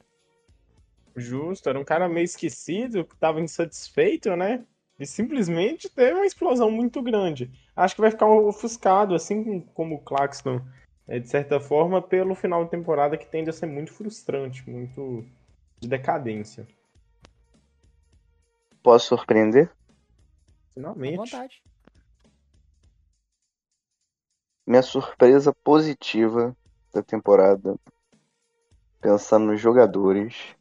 [SPEAKER 2] Justo, era um cara meio esquecido, que tava insatisfeito, né? E simplesmente teve uma explosão muito grande. Acho que vai ficar ofuscado, assim como o Claxton, é, de certa forma, pelo final de temporada que tende a ser muito frustrante, muito de decadência.
[SPEAKER 3] Posso surpreender?
[SPEAKER 2] Finalmente. À
[SPEAKER 1] vontade.
[SPEAKER 3] Minha surpresa positiva da temporada, pensando nos jogadores,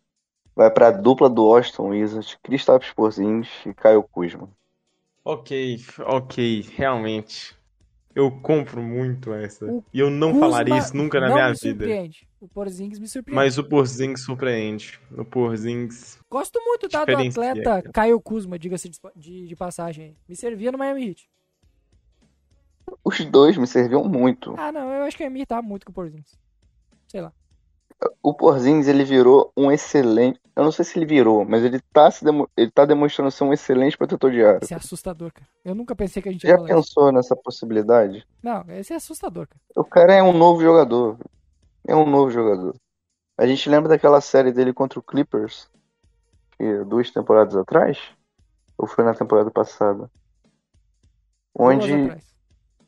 [SPEAKER 3] vai para a dupla do Austin Wizards, Kristaps Porzingis e Caio Kuzma.
[SPEAKER 2] Ok, ok, realmente. Eu compro muito essa. O e eu não Kuzma falaria isso nunca na minha vida.
[SPEAKER 1] O Porzingis me surpreende.
[SPEAKER 2] Mas o Porzingis surpreende. O Porzingis.
[SPEAKER 1] Gosto muito tá, do atleta Caio Kuzma, diga-se de, de, de, passagem. Me servia no Miami Heat.
[SPEAKER 3] Os dois me serviam muito.
[SPEAKER 1] Ah, não, eu acho que a Miami tá muito com o Porzingis. Sei lá
[SPEAKER 3] o Porzingis ele virou um excelente. Eu não sei se ele virou, mas ele tá, se demo... ele tá demonstrando ser um excelente protetor de aro.
[SPEAKER 1] Isso é assustador, cara. Eu nunca pensei que a gente
[SPEAKER 3] ia Já pensou isso. nessa possibilidade?
[SPEAKER 1] Não, esse é assustador, cara.
[SPEAKER 3] O cara é um novo jogador. É um novo jogador. A gente lembra daquela série dele contra o Clippers, que duas temporadas atrás? Ou foi na temporada passada? Onde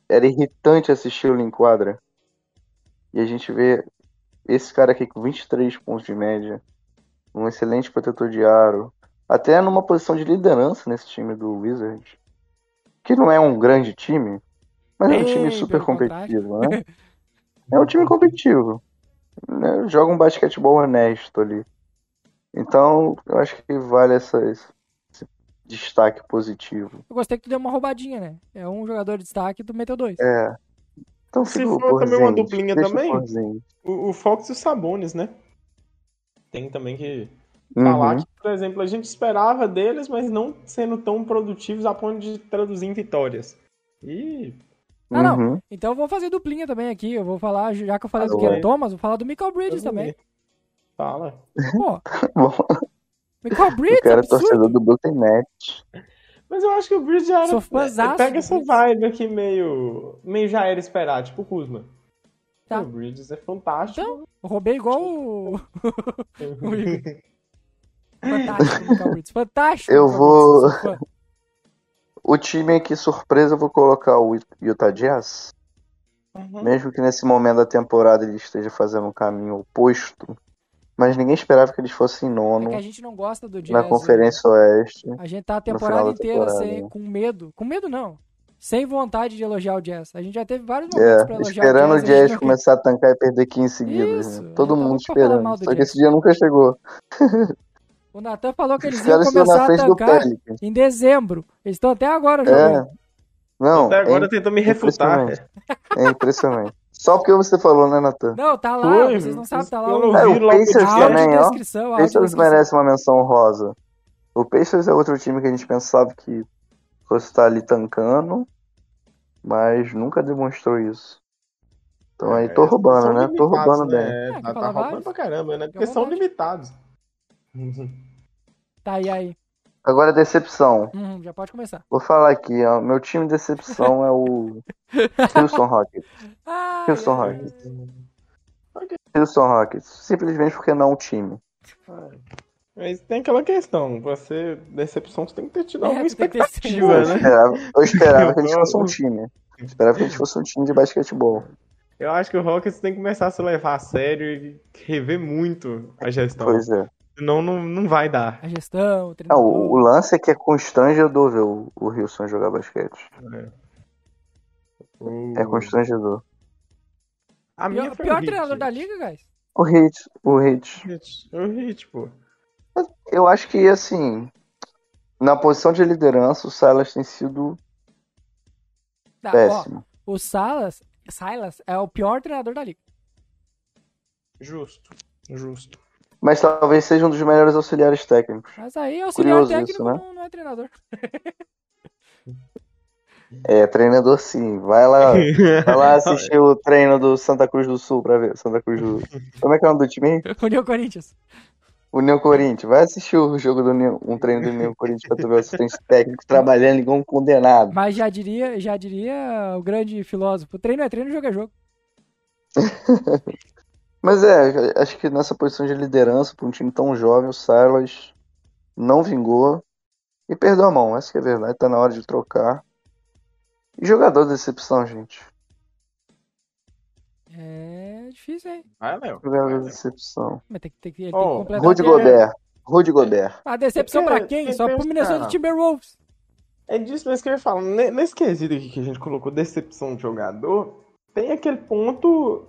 [SPEAKER 3] era irritante assistir ele em quadra. E a gente vê esse cara aqui com 23 pontos de média, um excelente protetor de aro, até numa posição de liderança nesse time do Wizards, que não é um grande time, mas é um time super competitivo, né? É um time competitivo. Né? Joga um basquetebol honesto ali. Então, eu acho que vale essa, esse destaque positivo.
[SPEAKER 1] Eu gostei que tu deu uma roubadinha, né? É um jogador de destaque e tu meteu dois.
[SPEAKER 3] É.
[SPEAKER 2] Então, Se for também uma duplinha também, o, o Fox e o Sabones, né? Tem também que uhum. falar que, por exemplo, a gente esperava deles, mas não sendo tão produtivos a ponto de traduzir em vitórias. E.
[SPEAKER 1] Ah, não. Uhum. Então eu vou fazer duplinha também aqui. Eu vou falar, já que eu falei ah, do Ken Thomas, vou falar do Michael Bridges também.
[SPEAKER 2] Fala.
[SPEAKER 1] Pô. Michael Bridges. O
[SPEAKER 3] cara é torcedor do Brooklyn Nets.
[SPEAKER 2] Mas eu acho que o Bridge já era, pega essa vibe aqui meio, meio já era esperar, tipo o Kuzma. Tá. O Bridges é fantástico.
[SPEAKER 1] Então, roubei igual o... Fantástico, Michael Bridges. Fantástico.
[SPEAKER 3] Eu
[SPEAKER 1] Michael
[SPEAKER 3] vou-
[SPEAKER 1] sou.
[SPEAKER 3] O time aqui, surpresa, eu vou colocar o Utah Jazz.
[SPEAKER 2] Uhum.
[SPEAKER 3] Mesmo que nesse momento da temporada ele esteja fazendo um caminho oposto. Mas ninguém esperava que eles fossem
[SPEAKER 1] É
[SPEAKER 3] nono
[SPEAKER 1] que a gente não gosta do Jazz.
[SPEAKER 3] na Conferência Oeste.
[SPEAKER 1] A gente tá a temporada
[SPEAKER 3] da
[SPEAKER 1] inteira
[SPEAKER 3] temporada,
[SPEAKER 1] sem,
[SPEAKER 3] né?
[SPEAKER 1] com medo. Com medo não. Sem vontade de elogiar o Jazz. A gente já teve vários momentos pra
[SPEAKER 3] É,
[SPEAKER 1] elogiar
[SPEAKER 3] esperando
[SPEAKER 1] o
[SPEAKER 3] o
[SPEAKER 1] Jazz. e a gente
[SPEAKER 3] Jazz
[SPEAKER 1] não
[SPEAKER 3] começar a tancar e perder 15 seguidos.
[SPEAKER 1] Isso,
[SPEAKER 3] né? Todo mundo
[SPEAKER 1] pra
[SPEAKER 3] esperando.
[SPEAKER 1] do
[SPEAKER 3] Só que
[SPEAKER 1] Jazz.
[SPEAKER 3] esse dia nunca chegou.
[SPEAKER 1] O Natan falou que eles iam começar
[SPEAKER 3] na
[SPEAKER 1] a tancar em dezembro. Eles estão até agora
[SPEAKER 3] É.
[SPEAKER 1] jogando.
[SPEAKER 3] Não,
[SPEAKER 2] Até agora
[SPEAKER 3] é,
[SPEAKER 2] tentou me refutar.
[SPEAKER 3] impressionante. é impressionante. Só porque você falou, né, Natan?
[SPEAKER 1] Não, tá lá.
[SPEAKER 2] Foi,
[SPEAKER 1] vocês não sabem, tá lá.
[SPEAKER 2] eu
[SPEAKER 1] o-
[SPEAKER 2] não
[SPEAKER 3] É,
[SPEAKER 2] vi
[SPEAKER 3] o
[SPEAKER 2] o
[SPEAKER 3] Pacers também, ó.
[SPEAKER 1] a
[SPEAKER 3] Pacers merece uma menção rosa. O Pacers é outro time que a gente pensava que fosse estar ali tancando, mas nunca demonstrou isso. Então aí tô
[SPEAKER 2] É,
[SPEAKER 3] roubando, né? Tô roubando
[SPEAKER 2] né?
[SPEAKER 3] bem.
[SPEAKER 2] É,
[SPEAKER 1] É,
[SPEAKER 2] tá, tá roubando pra caramba, né? Porque são limitados.
[SPEAKER 1] Tá, e aí?
[SPEAKER 3] Agora decepção.
[SPEAKER 1] Uhum, já pode começar.
[SPEAKER 3] Vou falar aqui, ó. Meu time de decepção é o Houston Rockets.
[SPEAKER 1] Ai,
[SPEAKER 3] Houston
[SPEAKER 1] ai.
[SPEAKER 3] Rockets. Houston Rockets. Simplesmente porque não é um time.
[SPEAKER 2] Mas tem aquela questão, pra ser decepção, você tem que ter tido
[SPEAKER 1] É,
[SPEAKER 2] alguma expectativa,
[SPEAKER 3] Eu
[SPEAKER 2] né?
[SPEAKER 3] esperava, eu esperava que a gente
[SPEAKER 2] Eu-
[SPEAKER 3] fosse um time. Eu esperava que a gente fosse um time de basquetebol.
[SPEAKER 2] Eu acho que o Rockets tem que começar a se levar a sério e rever muito a gestão.
[SPEAKER 3] Pois é.
[SPEAKER 2] Senão não, não vai dar.
[SPEAKER 1] A gestão, o
[SPEAKER 3] Não,
[SPEAKER 1] treinador.
[SPEAKER 3] o, o lance é que é constrangedor ver o, o Houston jogar basquete. É constrangedor.
[SPEAKER 2] A minha
[SPEAKER 1] Pior,
[SPEAKER 2] foi
[SPEAKER 1] pior
[SPEAKER 2] o Heat.
[SPEAKER 1] treinador da liga, guys.
[SPEAKER 3] O Hit, o Hit.
[SPEAKER 2] O Heat, pô.
[SPEAKER 3] Eu acho que, assim, na posição de liderança, o Silas tem sido
[SPEAKER 1] Tá, ó,
[SPEAKER 3] péssimo.
[SPEAKER 1] o Salas, Silas é o pior treinador da liga.
[SPEAKER 2] Justo. Justo.
[SPEAKER 3] Mas talvez seja um dos melhores auxiliares técnicos.
[SPEAKER 1] Mas aí, auxiliar
[SPEAKER 3] Curioso
[SPEAKER 1] técnico
[SPEAKER 3] isso, né?
[SPEAKER 1] não, não é treinador.
[SPEAKER 3] É, treinador sim. Vai lá, vai lá assistir o treino do Santa Cruz do Sul pra ver. Santa Cruz do Como é que é o nome do time?
[SPEAKER 1] União Corinthians.
[SPEAKER 3] União Corinthians. Vai assistir o jogo do União, um treino do União Corinthians pra tu ver o assistente técnico trabalhando igual um condenado.
[SPEAKER 1] Mas já diria, já diria o grande filósofo: treino é treino, jogo é jogo.
[SPEAKER 3] Mas é, acho que nessa posição de liderança, para um time tão jovem, o Silas não vingou e perdeu a mão. Essa que é a verdade, tá na hora de trocar. E jogador de decepção, gente.
[SPEAKER 1] É difícil, hein?
[SPEAKER 2] Vai, Léo.
[SPEAKER 3] Jogador de decepção.
[SPEAKER 1] Mas tem que, tem que, ele
[SPEAKER 2] Oh,
[SPEAKER 1] tem que completar.
[SPEAKER 3] Rudy
[SPEAKER 1] o-
[SPEAKER 3] Gobert. Rudy Gobert.
[SPEAKER 1] A decepção pra quem? Só pro
[SPEAKER 2] pensar.
[SPEAKER 1] Minnesota Timberwolves.
[SPEAKER 2] É disso mesmo que eu ia falar. Ne- Nesse quesito aqui que a gente colocou decepção de jogador, tem aquele ponto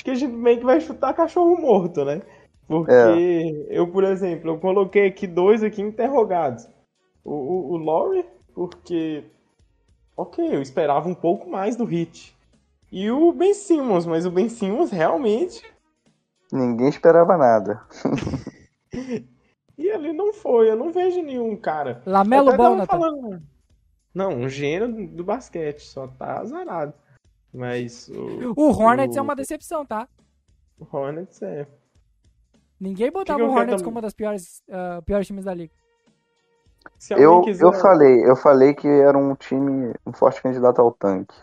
[SPEAKER 2] de que a gente meio que vai chutar cachorro morto, né? Porque
[SPEAKER 3] É.
[SPEAKER 2] eu, por exemplo, eu coloquei aqui dois aqui interrogados. O, o, o Laurie, porque. Ok, eu esperava um pouco mais do Hit. E o Ben Simmons, mas o Ben Simmons realmente.
[SPEAKER 3] Ninguém esperava nada.
[SPEAKER 2] E ele não foi, eu não vejo nenhum cara.
[SPEAKER 1] Lamelo Ball,
[SPEAKER 2] falando- Não, um gênio do basquete, só tá azarado. Mas o,
[SPEAKER 1] O Hornets
[SPEAKER 2] o-
[SPEAKER 1] é uma decepção, tá?
[SPEAKER 2] o Hornets é.
[SPEAKER 1] Ninguém botava
[SPEAKER 2] que eu
[SPEAKER 1] o Hornets como uma das piores, ah, piores times da liga.
[SPEAKER 2] Se alguém
[SPEAKER 3] Eu,
[SPEAKER 2] quiser-
[SPEAKER 3] eu falei, eu falei que era um time, um forte candidato ao tanque.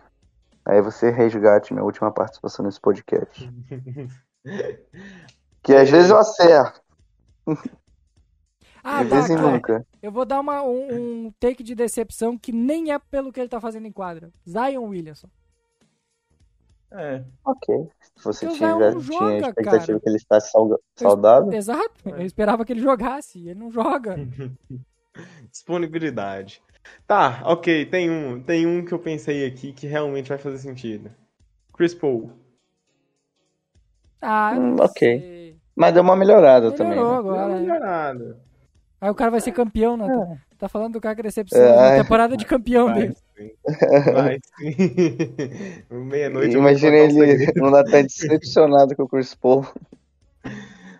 [SPEAKER 3] Aí você resgate minha última participação nesse podcast. Que às vezes eu acerto,
[SPEAKER 1] Ah,
[SPEAKER 3] de
[SPEAKER 1] tá,
[SPEAKER 3] vez em
[SPEAKER 1] cara.
[SPEAKER 3] nunca.
[SPEAKER 1] Eu vou dar uma, um, um take de decepção que nem é pelo que ele tá fazendo em quadra. Zion Williamson.
[SPEAKER 2] É.
[SPEAKER 3] Ok. Se você tiver,
[SPEAKER 1] não
[SPEAKER 3] tinha
[SPEAKER 1] joga,
[SPEAKER 3] a expectativa
[SPEAKER 1] cara.
[SPEAKER 3] que ele estivesse saudável,
[SPEAKER 1] Exato. Eu esperava que ele jogasse. Ele não joga.
[SPEAKER 2] Disponibilidade. Tá, ok, tem um, tem um que eu pensei aqui que realmente vai fazer sentido. Chris Paul.
[SPEAKER 1] Ah,
[SPEAKER 3] Hum, ok.
[SPEAKER 1] sei.
[SPEAKER 3] mas deu uma melhorada também.
[SPEAKER 1] Melhorou
[SPEAKER 3] Né?
[SPEAKER 2] Deu uma
[SPEAKER 1] agora. né?
[SPEAKER 2] melhorada.
[SPEAKER 1] Aí o cara vai ser campeão, Nathan. Tá falando do cara que é decepção.
[SPEAKER 3] É.
[SPEAKER 1] na temporada de campeão
[SPEAKER 2] Vai
[SPEAKER 1] dele.
[SPEAKER 2] sim. Vai sim. Meia-noite.
[SPEAKER 3] Imagina ele não tá decepcionado com o Chris Paul.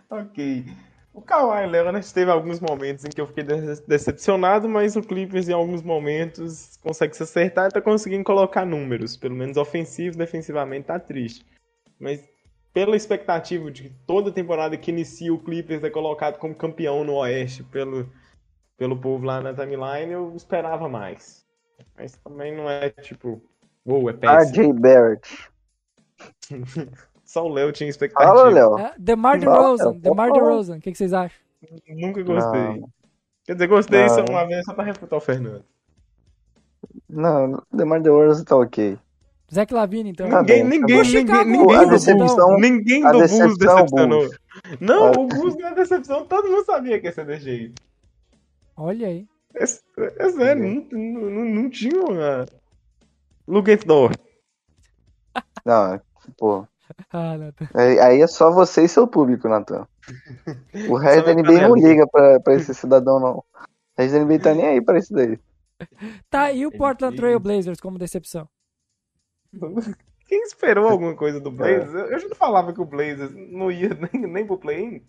[SPEAKER 2] Ok. O Kawhi Leonard teve alguns momentos em que eu fiquei de- decepcionado, mas o Clippers em alguns momentos consegue se acertar e tá conseguindo colocar números. Pelo menos ofensivo, defensivamente tá triste. Mas pela expectativa de que toda temporada que inicia o Clippers é colocado como campeão no Oeste pelo, pelo povo lá na timeline, eu esperava mais. Mas também não é tipo, uou, é péssimo.
[SPEAKER 3] RJ Barrett.
[SPEAKER 2] Só o Léo tinha expectativa.
[SPEAKER 3] Fala, Léo.
[SPEAKER 1] É, DeMar DeRozan.
[SPEAKER 3] pode
[SPEAKER 1] DeMar. DeRozan. O que, que vocês acham?
[SPEAKER 2] Nunca gostei.
[SPEAKER 3] Não.
[SPEAKER 2] Quer dizer, gostei
[SPEAKER 3] Não.
[SPEAKER 2] só uma vez só pra refutar o Fernando.
[SPEAKER 3] Não, DeMar DeRozan tá ok.
[SPEAKER 1] Zach Lavine, então.
[SPEAKER 3] Tá
[SPEAKER 2] ninguém,
[SPEAKER 3] bem, tá
[SPEAKER 2] ninguém, ninguém, ninguém,
[SPEAKER 3] A
[SPEAKER 2] do Bulls,
[SPEAKER 3] decepção-
[SPEAKER 2] ninguém do Bulls decepcionou.
[SPEAKER 3] Bulls.
[SPEAKER 2] Não,
[SPEAKER 3] Ah.
[SPEAKER 2] o Bulls não é decepção, todo mundo sabia que ia ser desse jeito.
[SPEAKER 1] Olha aí.
[SPEAKER 2] É, é sério, não, não, não, não tinha uma... Dort.
[SPEAKER 3] Não, pô.
[SPEAKER 1] Ah, Nathan.
[SPEAKER 3] Aí aí é só você e seu público, Natan. O resto da NBA não liga pra, pra esse cidadão, não. O resto da NBA tá nem aí pra isso daí.
[SPEAKER 1] Tá, e o Portland. Trail Blazers como decepção?
[SPEAKER 2] Quem esperou alguma coisa do Blazers? Eu já não falava que o Blazers não ia nem, nem pro play-in.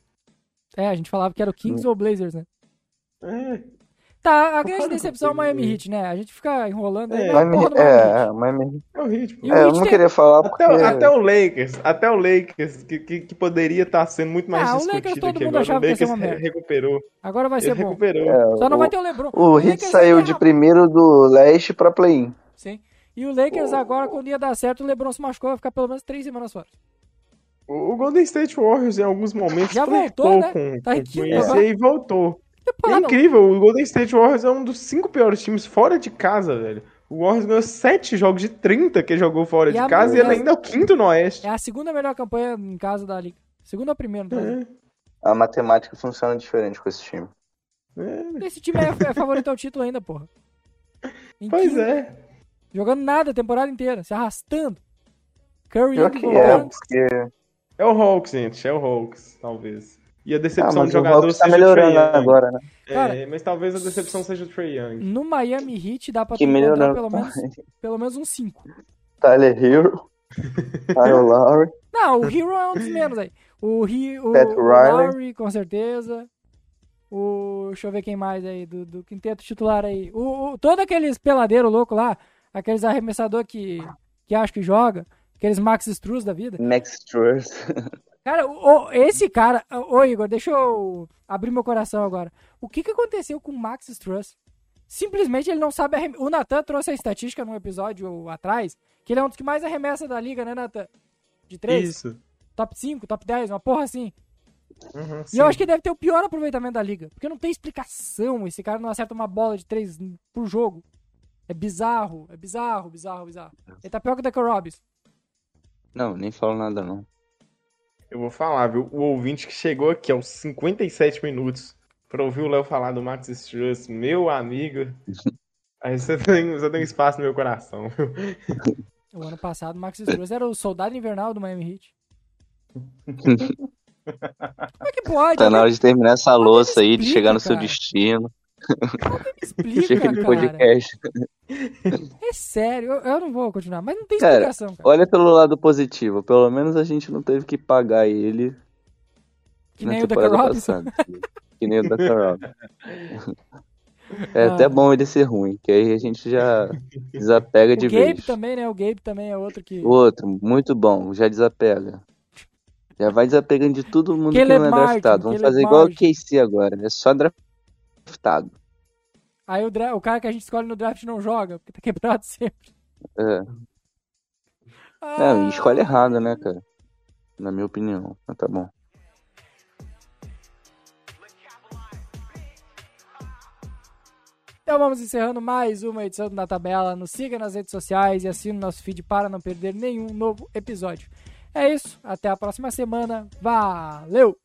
[SPEAKER 1] É, a gente falava que era o Kings ou Blazers, né?
[SPEAKER 2] É,
[SPEAKER 1] Tá, a grande decepção é o Miami
[SPEAKER 2] aí.
[SPEAKER 1] Heat, né? A gente fica enrolando aí.
[SPEAKER 2] É.
[SPEAKER 1] mas
[SPEAKER 3] Miami,
[SPEAKER 1] Heat.
[SPEAKER 3] é, Miami.
[SPEAKER 2] é o
[SPEAKER 1] o
[SPEAKER 3] É, eu
[SPEAKER 1] Heat
[SPEAKER 3] não
[SPEAKER 1] tem-
[SPEAKER 3] queria falar porque.
[SPEAKER 2] Até, até o Lakers, até o Lakers, que, que, que poderia estar sendo muito mais
[SPEAKER 1] Ah, o
[SPEAKER 2] discutido
[SPEAKER 1] Lakers todo
[SPEAKER 2] aqui
[SPEAKER 1] mundo
[SPEAKER 2] agora.
[SPEAKER 1] achava
[SPEAKER 2] o
[SPEAKER 1] que ia ser
[SPEAKER 2] Lakers
[SPEAKER 1] uma merda.
[SPEAKER 2] recuperou.
[SPEAKER 1] Agora vai
[SPEAKER 2] Ele
[SPEAKER 1] ser bom.
[SPEAKER 2] recuperou.
[SPEAKER 3] É,
[SPEAKER 1] Só não
[SPEAKER 3] o-
[SPEAKER 1] vai ter o LeBron.
[SPEAKER 3] O Heat
[SPEAKER 1] Lakers
[SPEAKER 3] saiu
[SPEAKER 1] vai
[SPEAKER 3] de primeiro do leste pra play-in.
[SPEAKER 1] Sim. E o Lakers agora, quando ia dar certo, o LeBron se machucou, vai ficar pelo menos três semanas fora.
[SPEAKER 2] O, o Golden State Warriors, em alguns momentos,
[SPEAKER 1] Já voltou, né?
[SPEAKER 2] com,
[SPEAKER 1] Tá
[SPEAKER 2] com
[SPEAKER 1] agora.
[SPEAKER 2] e aí voltou. É
[SPEAKER 1] não.
[SPEAKER 2] incrível, o Golden State Warriors é um dos cinco piores times fora de casa, velho. O Warriors ganhou sete jogos de 30 que jogou fora
[SPEAKER 1] E
[SPEAKER 2] de casa e
[SPEAKER 1] e
[SPEAKER 2] ele ainda é o quinto no Oeste.
[SPEAKER 1] É a segunda melhor campanha em casa da liga. Segunda ou primeira, não
[SPEAKER 2] É,
[SPEAKER 3] A matemática funciona diferente com esse time.
[SPEAKER 2] é.
[SPEAKER 1] Esse time é, é favorito ao título ainda, porra. Em
[SPEAKER 2] Pois
[SPEAKER 1] quinto,
[SPEAKER 2] é.
[SPEAKER 1] Jogando nada a temporada inteira, se arrastando. Curry
[SPEAKER 3] Pior
[SPEAKER 1] e
[SPEAKER 3] que é, porque.
[SPEAKER 2] É o Hawks, gente. É o Hawks, talvez. E a
[SPEAKER 3] Ah,
[SPEAKER 2] decepção
[SPEAKER 3] mas
[SPEAKER 2] de
[SPEAKER 3] o
[SPEAKER 2] jogador
[SPEAKER 3] tá melhorando agora, né?
[SPEAKER 2] É,
[SPEAKER 1] Cara-
[SPEAKER 2] mas talvez a decepção seja o Trey Young.
[SPEAKER 1] No Miami Heat dá pra
[SPEAKER 3] Que melhorando.
[SPEAKER 1] pelo menos, pelo menos uns 5.
[SPEAKER 3] Tyler Hero. Kyle Lowry.
[SPEAKER 1] Não, o Hero é um dos menos aí. O, Ri, o,
[SPEAKER 3] Pat
[SPEAKER 1] o
[SPEAKER 3] Riley.
[SPEAKER 1] Lowry, com certeza. O. Deixa eu ver quem mais aí, do, do quinteto titular aí. O, o, todo aqueles peladeiros louco lá, aqueles arremessador que, que acho que joga, aqueles Max Struz da vida.
[SPEAKER 3] Max Struz.
[SPEAKER 1] Cara, o, o- esse cara. Ô, Igor, deixa eu abrir meu coração agora. O que, que aconteceu com o Max Struss? Simplesmente ele não sabe arremessar. O Natan trouxe a estatística num episódio atrás, que ele é um dos que mais arremessa da liga, né, Natan? De 3?
[SPEAKER 2] Isso.
[SPEAKER 1] Top 5, top 10, uma porra assim.
[SPEAKER 2] Uhum,
[SPEAKER 1] E eu acho que ele deve ter o pior aproveitamento da liga. Porque não tem explicação. Esse cara não acerta uma bola de 3 por jogo. É bizarro, é bizarro, bizarro, bizarro. Ele tá pior que o Deco Robbins.
[SPEAKER 3] Não, nem falo nada não.
[SPEAKER 2] Eu vou falar, viu? O ouvinte que chegou aqui aos 57 minutos pra ouvir o Léo falar do Max Struz, meu amigo. Aí você tem, você tem espaço no meu coração. viu?
[SPEAKER 1] O ano passado, o Max Struz era o soldado invernal do Miami Heat. Como é que pode?
[SPEAKER 3] Tá na hora de terminar essa
[SPEAKER 1] me
[SPEAKER 3] louça aí, de chegar no seu
[SPEAKER 1] cara.
[SPEAKER 3] destino.
[SPEAKER 1] Explica,
[SPEAKER 3] Chega de podcast.
[SPEAKER 1] É sério, eu, eu não vou continuar, mas não tem
[SPEAKER 3] Cara,
[SPEAKER 1] explicação, cara.
[SPEAKER 3] Olha pelo lado positivo. Pelo menos a gente não teve que pagar ele
[SPEAKER 1] Que nem o
[SPEAKER 3] temporada
[SPEAKER 1] Robinson.
[SPEAKER 3] Que nem o Deco Robinson. É
[SPEAKER 1] Ah.
[SPEAKER 3] até bom ele ser ruim, que aí a gente já desapega
[SPEAKER 1] O
[SPEAKER 3] de
[SPEAKER 1] Gabe
[SPEAKER 3] vez.
[SPEAKER 1] também, né? O Gabe também é outro que.
[SPEAKER 3] Outro, muito bom, já desapega. Já vai desapegando de todo mundo que
[SPEAKER 1] Caleb
[SPEAKER 3] não é
[SPEAKER 1] Martin,
[SPEAKER 3] draftado. Vamos
[SPEAKER 1] Caleb
[SPEAKER 3] fazer igual o. KC agora, é só draftado.
[SPEAKER 1] Aí o, dra- o cara que a gente escolhe no draft não joga, porque tá quebrado sempre.
[SPEAKER 3] É.
[SPEAKER 1] Ah,
[SPEAKER 3] e escolhe errado, né, cara? Na minha opinião. Mas tá bom.
[SPEAKER 1] Então vamos encerrando mais uma edição da tabela. Nos siga nas redes sociais e assine o nosso feed para não perder nenhum novo episódio. É isso, até a próxima semana. Valeu!